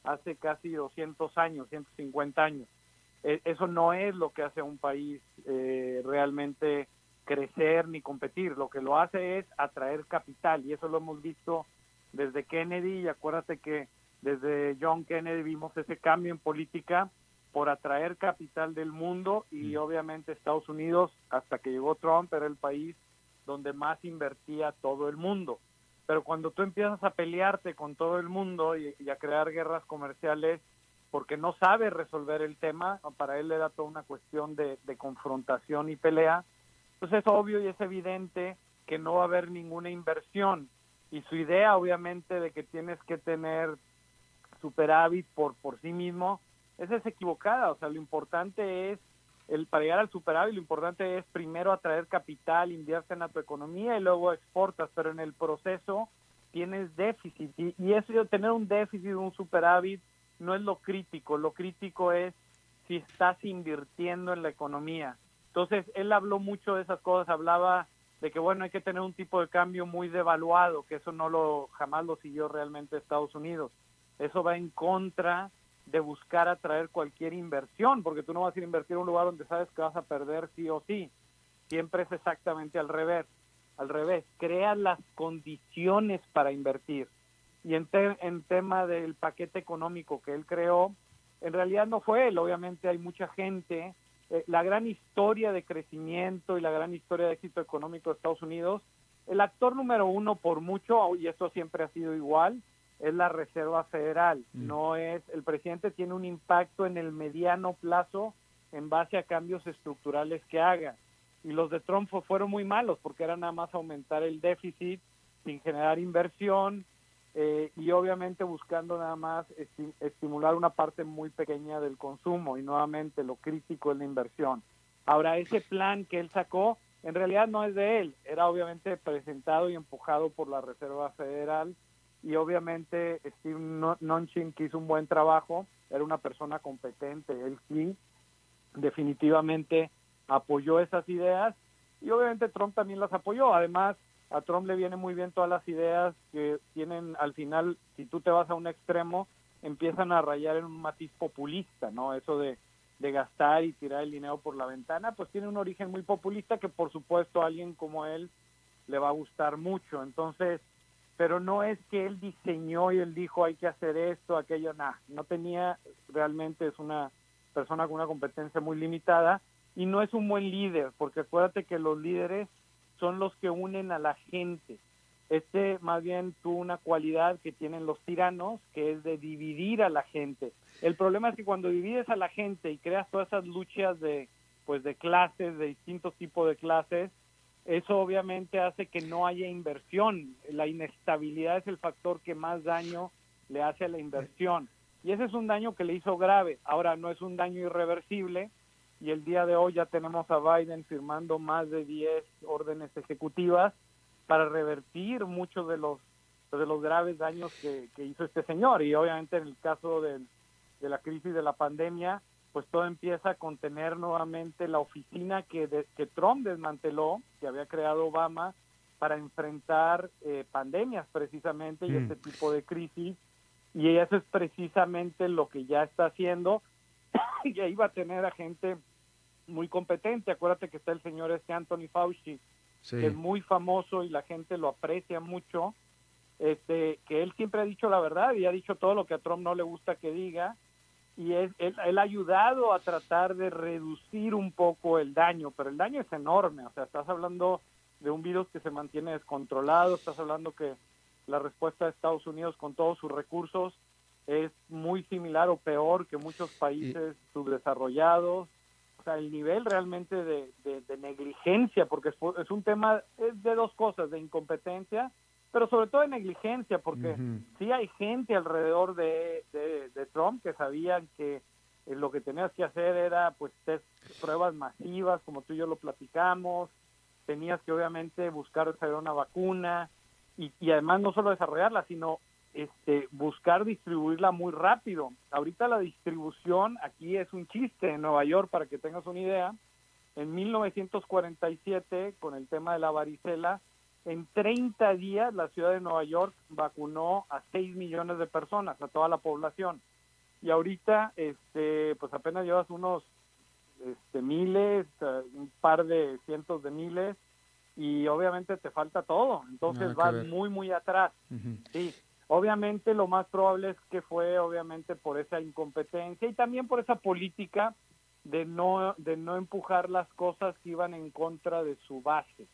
hace casi 200 años, 150 años. E, eso no es lo que hace un país eh, realmente crecer ni competir. Lo que lo hace es atraer capital y eso lo hemos visto desde Kennedy y acuérdate que desde John Kennedy vimos ese cambio en política por atraer capital del mundo y mm. obviamente Estados Unidos, hasta que llegó Trump, era el país donde más invertía todo el mundo. Pero cuando tú empiezas a pelearte con todo el mundo y, a crear guerras comerciales porque no sabes resolver el tema, para él era toda una cuestión de, de confrontación y pelea, pues es obvio y es evidente que no va a haber ninguna inversión. Y su idea, obviamente, de que tienes que tener superávit por, por sí mismo, esa es equivocada. O sea, lo importante es, el, para llegar al superávit, lo importante es primero atraer capital, invierten a tu economía y luego exportas, pero en el proceso tienes déficit. Y, y eso, tener un déficit, un superávit, no es lo crítico. Lo crítico es si estás invirtiendo en la economía. Entonces, él habló mucho de esas cosas, hablaba de que bueno, hay que tener un tipo de cambio muy devaluado, que eso no lo jamás lo siguió realmente Estados Unidos. Eso va en contra de buscar atraer cualquier inversión, porque tú no vas a ir a invertir en un lugar donde sabes que vas a perder sí o sí. Siempre es exactamente al revés. Al revés, crea las condiciones para invertir. Y en, en tema del paquete económico que él creó, en realidad no fue él, obviamente hay mucha gente. Eh, la gran historia de crecimiento y la gran historia de éxito económico de Estados Unidos, el actor número uno por mucho, y esto siempre ha sido igual, es la Reserva Federal, mm. no es, el presidente tiene un impacto en el mediano plazo en base a cambios estructurales que haga. Y los de Trump fueron muy malos porque era nada más aumentar el déficit sin generar inversión eh, y obviamente buscando nada más estimular una parte muy pequeña del consumo y nuevamente lo crítico es la inversión. Ahora, ese plan que él sacó en realidad no es de él, era obviamente presentado y empujado por la Reserva Federal y obviamente Steve Nonchin que hizo un buen trabajo, era una persona competente, él sí, definitivamente apoyó esas ideas y obviamente Trump también las apoyó. Además, a Trump le viene muy bien todas las ideas que tienen al final, si tú te vas a un extremo, empiezan a rayar en un matiz populista, ¿no? Eso de, de gastar y tirar el dinero por la ventana, pues tiene un origen muy populista que por supuesto a alguien como él le va a gustar mucho. Entonces, pero no es que él diseñó y él dijo hay que hacer esto, aquello, nada, no tenía, realmente es una persona con una competencia muy limitada y no es un buen líder, porque acuérdate que los líderes son los que unen a la gente. Este más bien tuvo una cualidad que tienen los tiranos, que es de dividir a la gente. El problema es que cuando divides a la gente y creas todas esas luchas de pues de clases, de distintos tipos de clases, eso obviamente hace que no haya inversión. La inestabilidad es el factor que más daño le hace a la inversión. Y ese es un daño que le hizo grave. Ahora, no es un daño irreversible. Y el día de hoy ya tenemos a Biden firmando más de 10 órdenes ejecutivas para revertir muchos de los de los graves daños que, hizo este señor. Y obviamente en el caso de la crisis de la pandemia, pues todo empieza con tener nuevamente la oficina que, que Trump desmanteló, que había creado Obama, para enfrentar eh, pandemias precisamente y mm. este tipo de crisis. Y eso es precisamente lo que ya está haciendo. y ahí va a tener a gente muy competente. Acuérdate que está el señor este Anthony Fauci, que es muy famoso y la gente lo aprecia mucho. Este, que él siempre ha dicho la verdad y ha dicho todo lo que a Trump no le gusta que diga y él, él, ha ayudado a tratar de reducir un poco el daño, pero el daño es enorme, o sea, estás hablando de un virus que se mantiene descontrolado, estás hablando que la respuesta de Estados Unidos con todos sus recursos es muy similar o peor que muchos países subdesarrollados. O sea, el nivel realmente de, negligencia, porque es, un tema es de dos cosas, de incompetencia, pero sobre todo de negligencia, porque sí hay gente alrededor de, de, Trump que sabían que lo que tenías que hacer era pues test, pruebas masivas, como tú y yo lo platicamos, tenías que obviamente buscar desarrollar una vacuna y, y además no solo desarrollarla, sino este, buscar distribuirla muy rápido. Ahorita la distribución aquí es un chiste en Nueva York, para que tengas una idea. En 1947, con el tema de la varicela, en 30 días la ciudad de Nueva York vacunó a 6 millones de personas, a toda la población. Y ahorita, este, pues apenas llevas unos este, miles, eh, un par de cientos de miles, y obviamente te falta todo. Entonces vas muy, muy atrás. Sí, Obviamente lo más probable es que fue obviamente por esa incompetencia y también por esa política de no de no empujar las cosas que iban en contra de su base.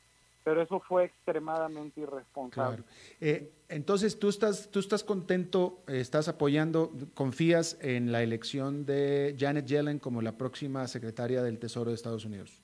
Pero eso fue extremadamente irresponsable. Eh, entonces, ¿tú estás, tú estás contento, estás apoyando, confías en la elección de Janet Yellen como la próxima secretaria del Tesoro de Estados Unidos?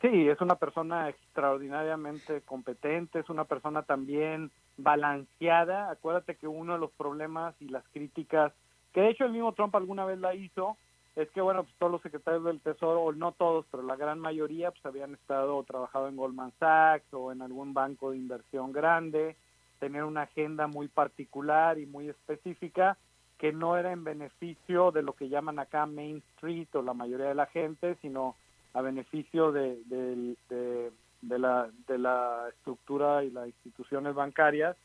Sí, es una persona extraordinariamente competente, es una persona también balanceada. Acuérdate que uno de los problemas y las críticas, que de hecho el mismo Trump alguna vez la hizo, es que bueno, pues todos los secretarios del Tesoro, o no todos, pero la gran mayoría, pues habían estado o trabajado en Goldman Sachs o en algún banco de inversión grande, tener una agenda muy particular y muy específica que no era en beneficio de lo que llaman acá Main Street o la mayoría de la gente, sino a beneficio de, de, la, de la estructura y las instituciones bancarias,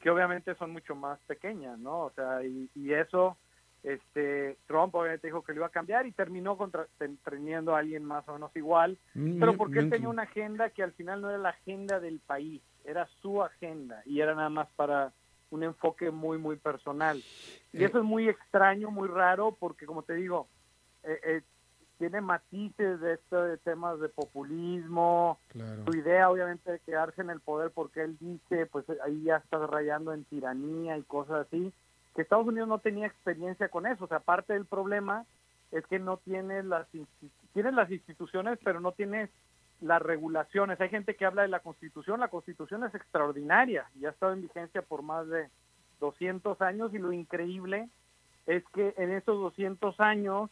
que obviamente son mucho más pequeñas, ¿no? O sea, y, y eso, este, Trump obviamente dijo que lo iba a cambiar y terminó contra, teniendo a alguien más o menos igual, pero porque él tenía una agenda que al final no era la agenda del país, era su agenda y era nada más para un enfoque muy, muy personal. Y eh, eso es muy extraño, muy raro, porque como te digo, eh, eh, tiene matices de esto de temas de populismo, su idea obviamente de quedarse en el poder porque él dice, pues ahí ya está rayando en tiranía y cosas así, que Estados Unidos no tenía experiencia con eso, o sea, parte del problema es que no tiene las, tiene las instituciones, pero no tiene las regulaciones. Hay gente que habla de la Constitución, la Constitución es extraordinaria, ya ha estado en vigencia por más de 200 años y lo increíble es que en esos 200 años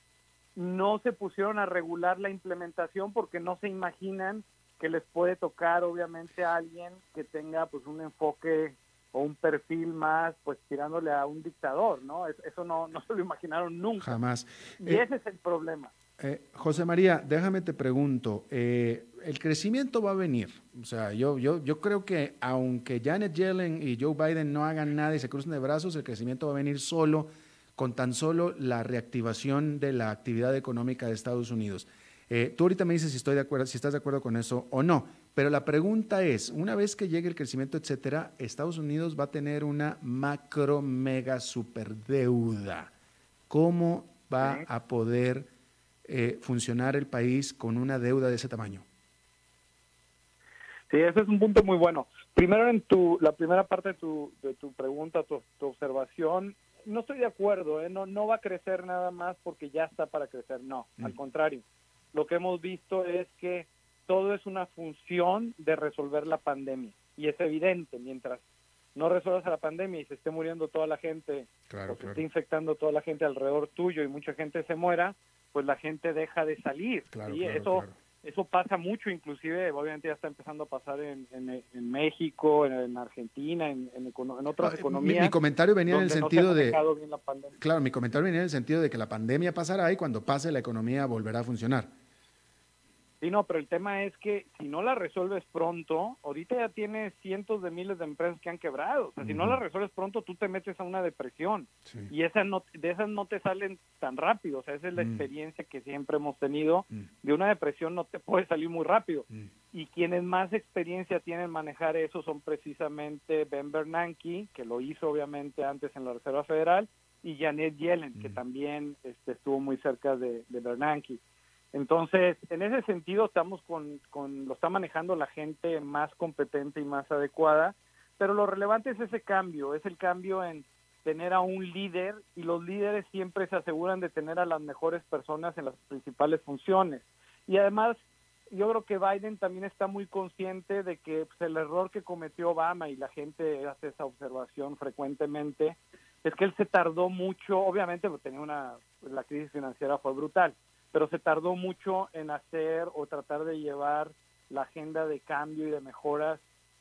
no se pusieron a regular la implementación porque no se imaginan que les puede tocar obviamente a alguien que tenga pues un enfoque o un perfil más pues tirándole a un dictador, ¿no? Eso no, no se lo imaginaron nunca. Jamás. Y eh, ese es el problema. Eh, José María, déjame te pregunto, eh, el crecimiento va a venir. O sea, yo, yo, yo creo que aunque Janet Yellen y Joe Biden no hagan nada y se crucen de brazos, el crecimiento va a venir solo con tan solo la reactivación de la actividad económica de Estados Unidos. Eh, tú ahorita me dices si estoy de acuerdo, si estás de acuerdo con eso o no. Pero la pregunta es, una vez que llegue el crecimiento, etcétera, Estados Unidos va a tener una macro mega super deuda. ¿Cómo va a poder eh, funcionar el país con una deuda de ese tamaño? Sí, ese es un punto muy bueno. Primero, en tu, la primera parte de tu, de tu pregunta, tu, tu observación, no estoy de acuerdo, ¿eh? no, no va a crecer nada más porque ya está para crecer, no, mm. al contrario. Lo que hemos visto es que todo es una función de resolver la pandemia y es evidente, mientras no resuelvas la pandemia y se esté muriendo toda la gente o se esté infectando toda la gente alrededor tuyo y mucha gente se muera, pues la gente deja de salir. y Eso eso pasa mucho, inclusive, obviamente ya está empezando a pasar en, en, México, en, Argentina, en, otras economías. Mi, comentario venía en el sentido de... Claro, mi comentario venía en el sentido de que la pandemia pasará y cuando pase la economía volverá a funcionar. Sí, no, pero el tema es que si no la resuelves pronto, ahorita ya tienes cientos de miles de empresas que han quebrado. O sea, si no la resuelves pronto, tú te metes a una depresión. Y esa no, de esas no te salen tan rápido. O sea, esa es la mm. experiencia que siempre hemos tenido. Mm. De una depresión no te puede salir muy rápido. Mm. Y quienes más experiencia tienen manejar eso son precisamente Ben Bernanke, que lo hizo obviamente antes en la Reserva Federal, y Janet Yellen, que también este, estuvo muy cerca de, de Bernanke. Entonces, en ese sentido, estamos con, con, lo está manejando la gente más competente y más adecuada, pero lo relevante es ese cambio, es el cambio en tener a un líder y los líderes siempre se aseguran de tener a las mejores personas en las principales funciones. Y además, yo creo que Biden también está muy consciente de que pues, el error que cometió Obama, y la gente hace esa observación frecuentemente, es que él se tardó mucho, obviamente tenía una, la crisis financiera fue brutal, pero se tardó mucho en hacer o tratar de llevar la agenda de cambio y de mejoras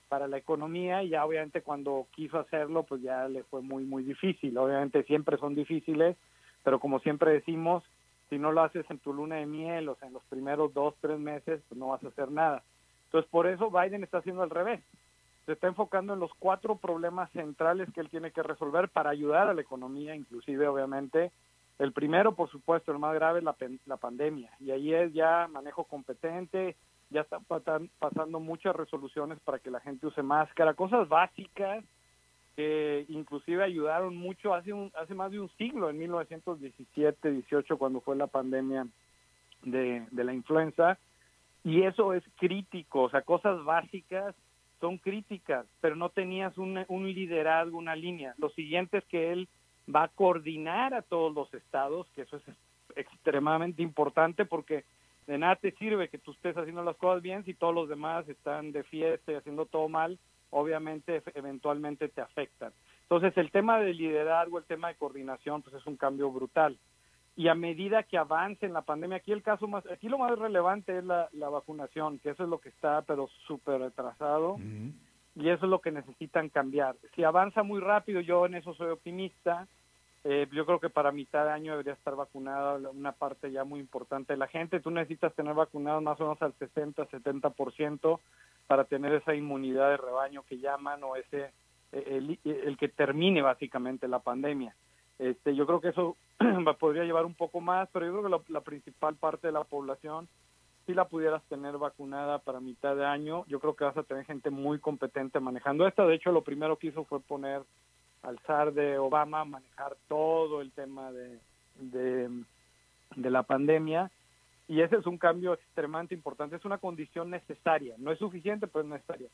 para la economía y ya obviamente cuando quiso hacerlo pues ya le fue muy muy difícil. Obviamente siempre son difíciles, pero como siempre decimos, si no lo haces en tu luna de miel, o sea, en los primeros dos, tres meses, pues no vas a hacer nada. Entonces por eso Biden está haciendo al revés. Se está enfocando en los cuatro problemas centrales que él tiene que resolver para ayudar a la economía, inclusive obviamente el primero, por supuesto, el más grave es la, la pandemia. Y ahí es ya manejo competente, ya están pasando muchas resoluciones para que la gente use máscara, cosas básicas que inclusive ayudaron mucho hace, un, hace más de un siglo, en 1917, 18, cuando fue la pandemia de, la influenza. Y eso es crítico, o sea, cosas básicas son críticas, pero no tenías un, un liderazgo, una línea. Lo siguiente es que él va a coordinar a todos los estados, que eso es extremadamente importante porque de nada te sirve que tú estés haciendo las cosas bien si todos los demás están de fiesta y haciendo todo mal, obviamente eventualmente te afectan. Entonces el tema de liderazgo, el tema de coordinación, pues es un cambio brutal. Y a medida que avance en la pandemia, aquí el caso más, aquí lo más relevante es la, vacunación, que eso es lo que está pero súper retrasado y eso es lo que necesitan cambiar. Si avanza muy rápido, yo en eso soy optimista, eh, yo creo que para mitad de año debería estar vacunada una parte ya muy importante de la gente. Tú necesitas tener vacunado más o menos al 60, 70% para tener esa inmunidad de rebaño que llaman o ese el, el que termine básicamente la pandemia. Este, yo creo que eso podría llevar un poco más, pero yo creo que la, principal parte de la población si la pudieras tener vacunada para mitad de año, yo creo que vas a tener gente muy competente manejando esta. De hecho, lo primero que hizo fue poner al zar de Obama manejar todo el tema de, de, la pandemia y ese es un cambio extremadamente importante, es una condición necesaria, no es suficiente, pero es necesaria.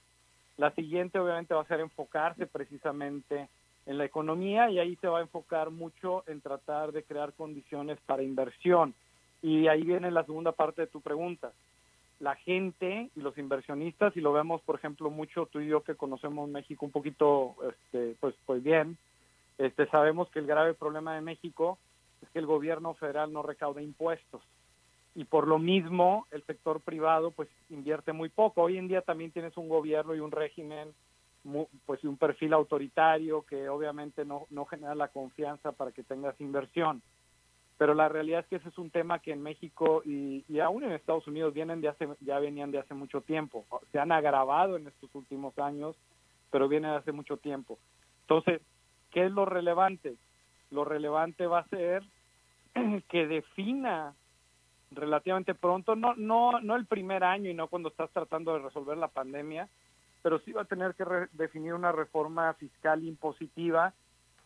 La siguiente obviamente va a ser enfocarse precisamente en la economía y ahí se va a enfocar mucho en tratar de crear condiciones para inversión. Y ahí viene la segunda parte de tu pregunta la gente y los inversionistas, y lo vemos, por ejemplo, mucho tú y yo que conocemos México un poquito, este, pues, pues bien, este, sabemos que el grave problema de México es que el gobierno federal no recauda impuestos. Y por lo mismo el sector privado pues invierte muy poco. Hoy en día también tienes un gobierno y un régimen pues y un perfil autoritario que obviamente no, no genera la confianza para que tengas inversión pero la realidad es que ese es un tema que en México y, y, aún en Estados Unidos vienen de hace, ya venían de hace mucho tiempo. Se han agravado en estos últimos años, pero vienen de hace mucho tiempo. Entonces, ¿qué es lo relevante? Lo relevante va a ser que defina relativamente pronto, no, no, no el primer año y no cuando estás tratando de resolver la pandemia, pero sí va a tener que definir una reforma fiscal impositiva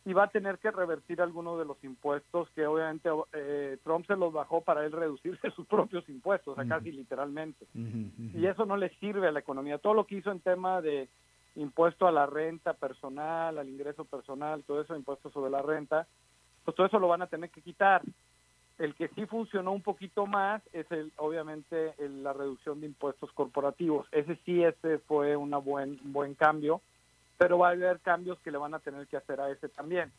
y va a tener que revertir algunos de los impuestos que obviamente eh, Trump se los bajó para él reducirse sus propios impuestos, casi literalmente. Y eso no le sirve a la economía. Todo lo que hizo en tema de impuesto a la renta personal, al ingreso personal, todo eso, impuestos sobre la renta, pues todo eso lo van a tener que quitar. El que sí funcionó un poquito más es el, obviamente la reducción de impuestos corporativos. Ese sí ese fue un buen, buen cambio pero va a haber cambios que le van a tener que hacer a ese también.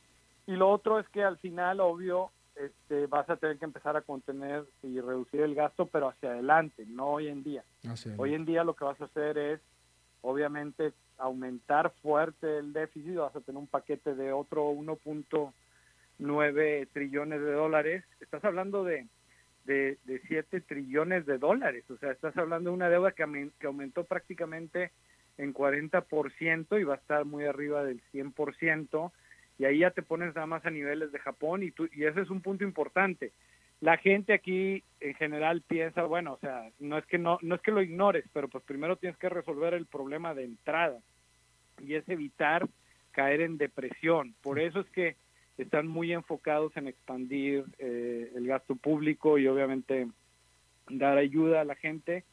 Y lo otro es que al final, obvio, este, vas a tener que empezar a contener y reducir el gasto, pero hacia adelante, no hoy en día. Hoy en día lo que vas a hacer es, obviamente, aumentar fuerte el déficit, vas a tener un paquete de otro 1.9 trillones de dólares. Estás hablando de de, de 7 trillones de dólares. O sea, estás hablando de una deuda que, que aumentó prácticamente en 40% y va a estar muy arriba del 100%. Y ahí ya te pones nada más a niveles de Japón y, tú, y ese es un punto importante. La gente aquí en general piensa, bueno, o sea, no es que no, no es que lo ignores, pero pues primero tienes que resolver el problema de entrada y es evitar caer en depresión. Por eso es que están muy enfocados en expandir eh, el gasto público y obviamente dar ayuda a la gente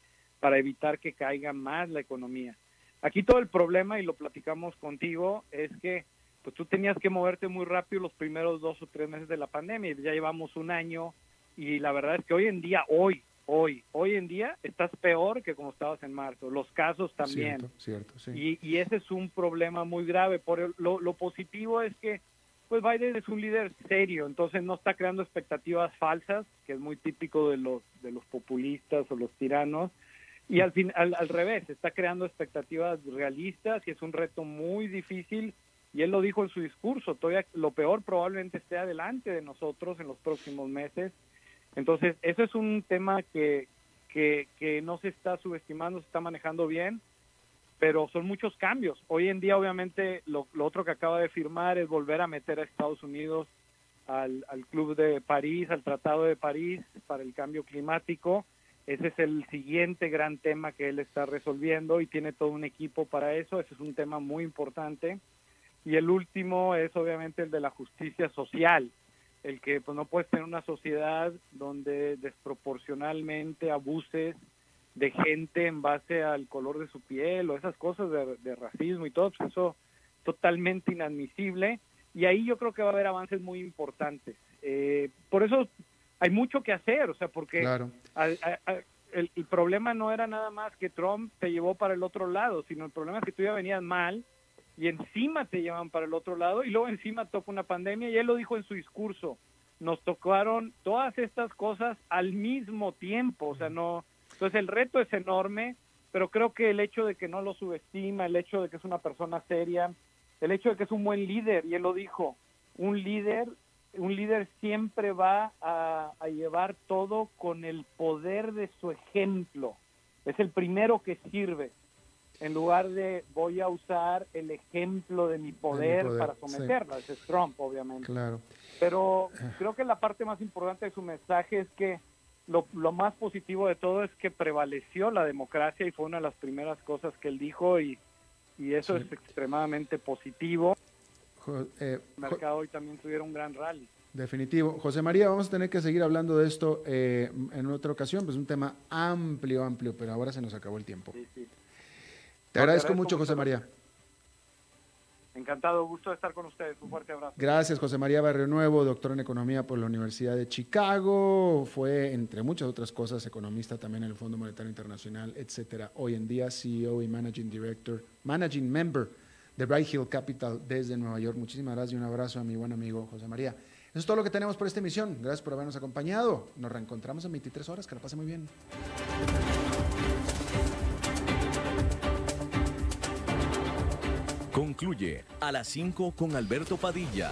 para evitar que caiga más la economía. Aquí todo el problema, y lo platicamos contigo, es que pues tú tenías que moverte muy rápido los primeros dos o tres meses de la pandemia. Ya llevamos un año y la verdad es que hoy en día, hoy, hoy, hoy en día estás peor que como estabas en marzo. Los casos también. Cierto, sí. y, y, ese es un problema muy grave. Por lo, lo positivo es que pues Biden es un líder serio, entonces no está creando expectativas falsas, que es muy típico de los de los populistas o los tiranos, y al fin al, al, revés, está creando expectativas realistas y es un reto muy difícil y él lo dijo en su discurso, todavía lo peor probablemente esté adelante de nosotros en los próximos meses. Entonces, eso es un tema que, que, que no se está subestimando, se está manejando bien pero son muchos cambios. Hoy en día, obviamente, lo, lo, otro que acaba de firmar es volver a meter a Estados Unidos al, al, Club de París, al Tratado de París para el cambio climático. Ese es el siguiente gran tema que él está resolviendo y tiene todo un equipo para eso. Ese es un tema muy importante. Y el último es obviamente el de la justicia social, el que pues no puedes tener una sociedad donde desproporcionalmente abuses de gente en base al color de su piel o esas cosas de, racismo y todo, pues eso totalmente inadmisible. Y ahí yo creo que va a haber avances muy importantes. Eh, por eso hay mucho que hacer, o sea, porque claro. a, a, a, el, el, problema no era nada más que Trump te llevó para el otro lado, sino el problema es que tú ya venías mal y encima te llevan para el otro lado y luego encima toca una pandemia y él lo dijo en su discurso, nos tocaron todas estas cosas al mismo tiempo, o sea, no entonces el reto es enorme, pero creo que el hecho de que no lo subestima, el hecho de que es una persona seria, el hecho de que es un buen líder, y él lo dijo, un líder, un líder siempre va a, a llevar todo con el poder de su ejemplo. Es el primero que sirve en lugar de voy a usar el ejemplo de mi poder, de mi poder para someterla. Sí. Es Trump, obviamente. Claro. Pero creo que la parte más importante de su mensaje es que lo, lo, más positivo de todo es que prevaleció la democracia y fue una de las primeras cosas que él dijo y, y eso sí. es extremadamente positivo. Eh, el mercado hoy también tuvieron un gran rally. Definitivo. José María, vamos a tener que seguir hablando de esto eh, en otra ocasión, pues un tema amplio, amplio, pero ahora se nos acabó el tiempo. Sí, sí. Te, no, agradezco te mucho, José María. Encantado, gusto de estar con ustedes. Un fuerte abrazo. Gracias, José María Barrio Nuevo, doctor en Economía por la Universidad de Chicago. Fue, entre muchas otras cosas, economista también en el Fondo Monetario Internacional, etcétera. Hoy en día, CEO y Managing Director, Managing Member de Bright Hill Capital desde Nueva York. Muchísimas gracias y un abrazo a mi buen amigo José María. Eso es todo lo que tenemos por esta emisión. Gracias por habernos acompañado. Nos reencontramos en 23 horas. Que la pase muy bien. Concluye a las 5 con Alberto Padilla.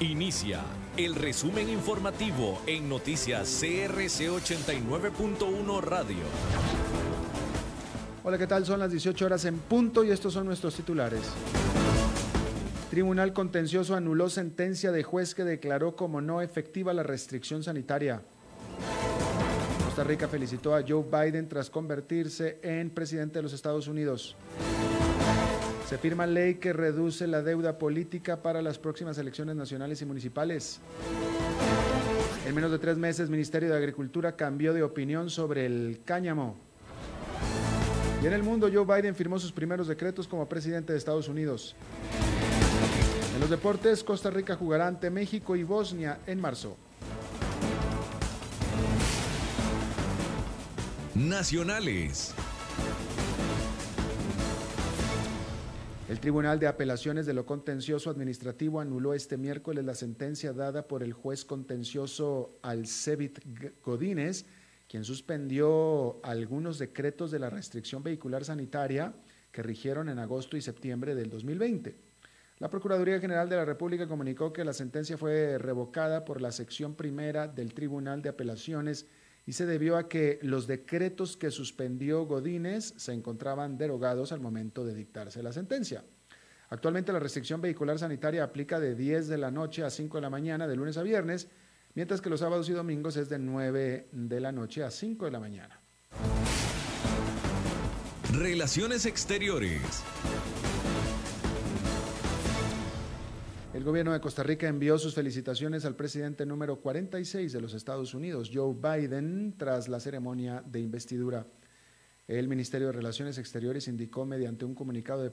Inicia el resumen informativo en noticias CRC 89.1 Radio. Hola, ¿qué tal? Son las 18 horas en punto y estos son nuestros titulares. Tribunal Contencioso anuló sentencia de juez que declaró como no efectiva la restricción sanitaria. Costa Rica felicitó a Joe Biden tras convertirse en presidente de los Estados Unidos. Se firma ley que reduce la deuda política para las próximas elecciones nacionales y municipales. En menos de tres meses, Ministerio de Agricultura cambió de opinión sobre el cáñamo. Y en el mundo, Joe Biden firmó sus primeros decretos como presidente de Estados Unidos. En los deportes, Costa Rica jugará ante México y Bosnia en marzo. Nacionales. El Tribunal de Apelaciones de lo Contencioso Administrativo anuló este miércoles la sentencia dada por el juez contencioso Alcevit Godínez, quien suspendió algunos decretos de la restricción vehicular sanitaria que rigieron en agosto y septiembre del 2020. La Procuraduría General de la República comunicó que la sentencia fue revocada por la sección primera del Tribunal de Apelaciones y se debió a que los decretos que suspendió Godínez se encontraban derogados al momento de dictarse la sentencia. Actualmente la restricción vehicular sanitaria aplica de 10 de la noche a 5 de la mañana de lunes a viernes mientras que los sábados y domingos es de 9 de la noche a 5 de la mañana. Relaciones Exteriores. El gobierno de Costa Rica envió sus felicitaciones al presidente número 46 de los Estados Unidos, Joe Biden, tras la ceremonia de investidura. El Ministerio de Relaciones Exteriores indicó mediante un comunicado de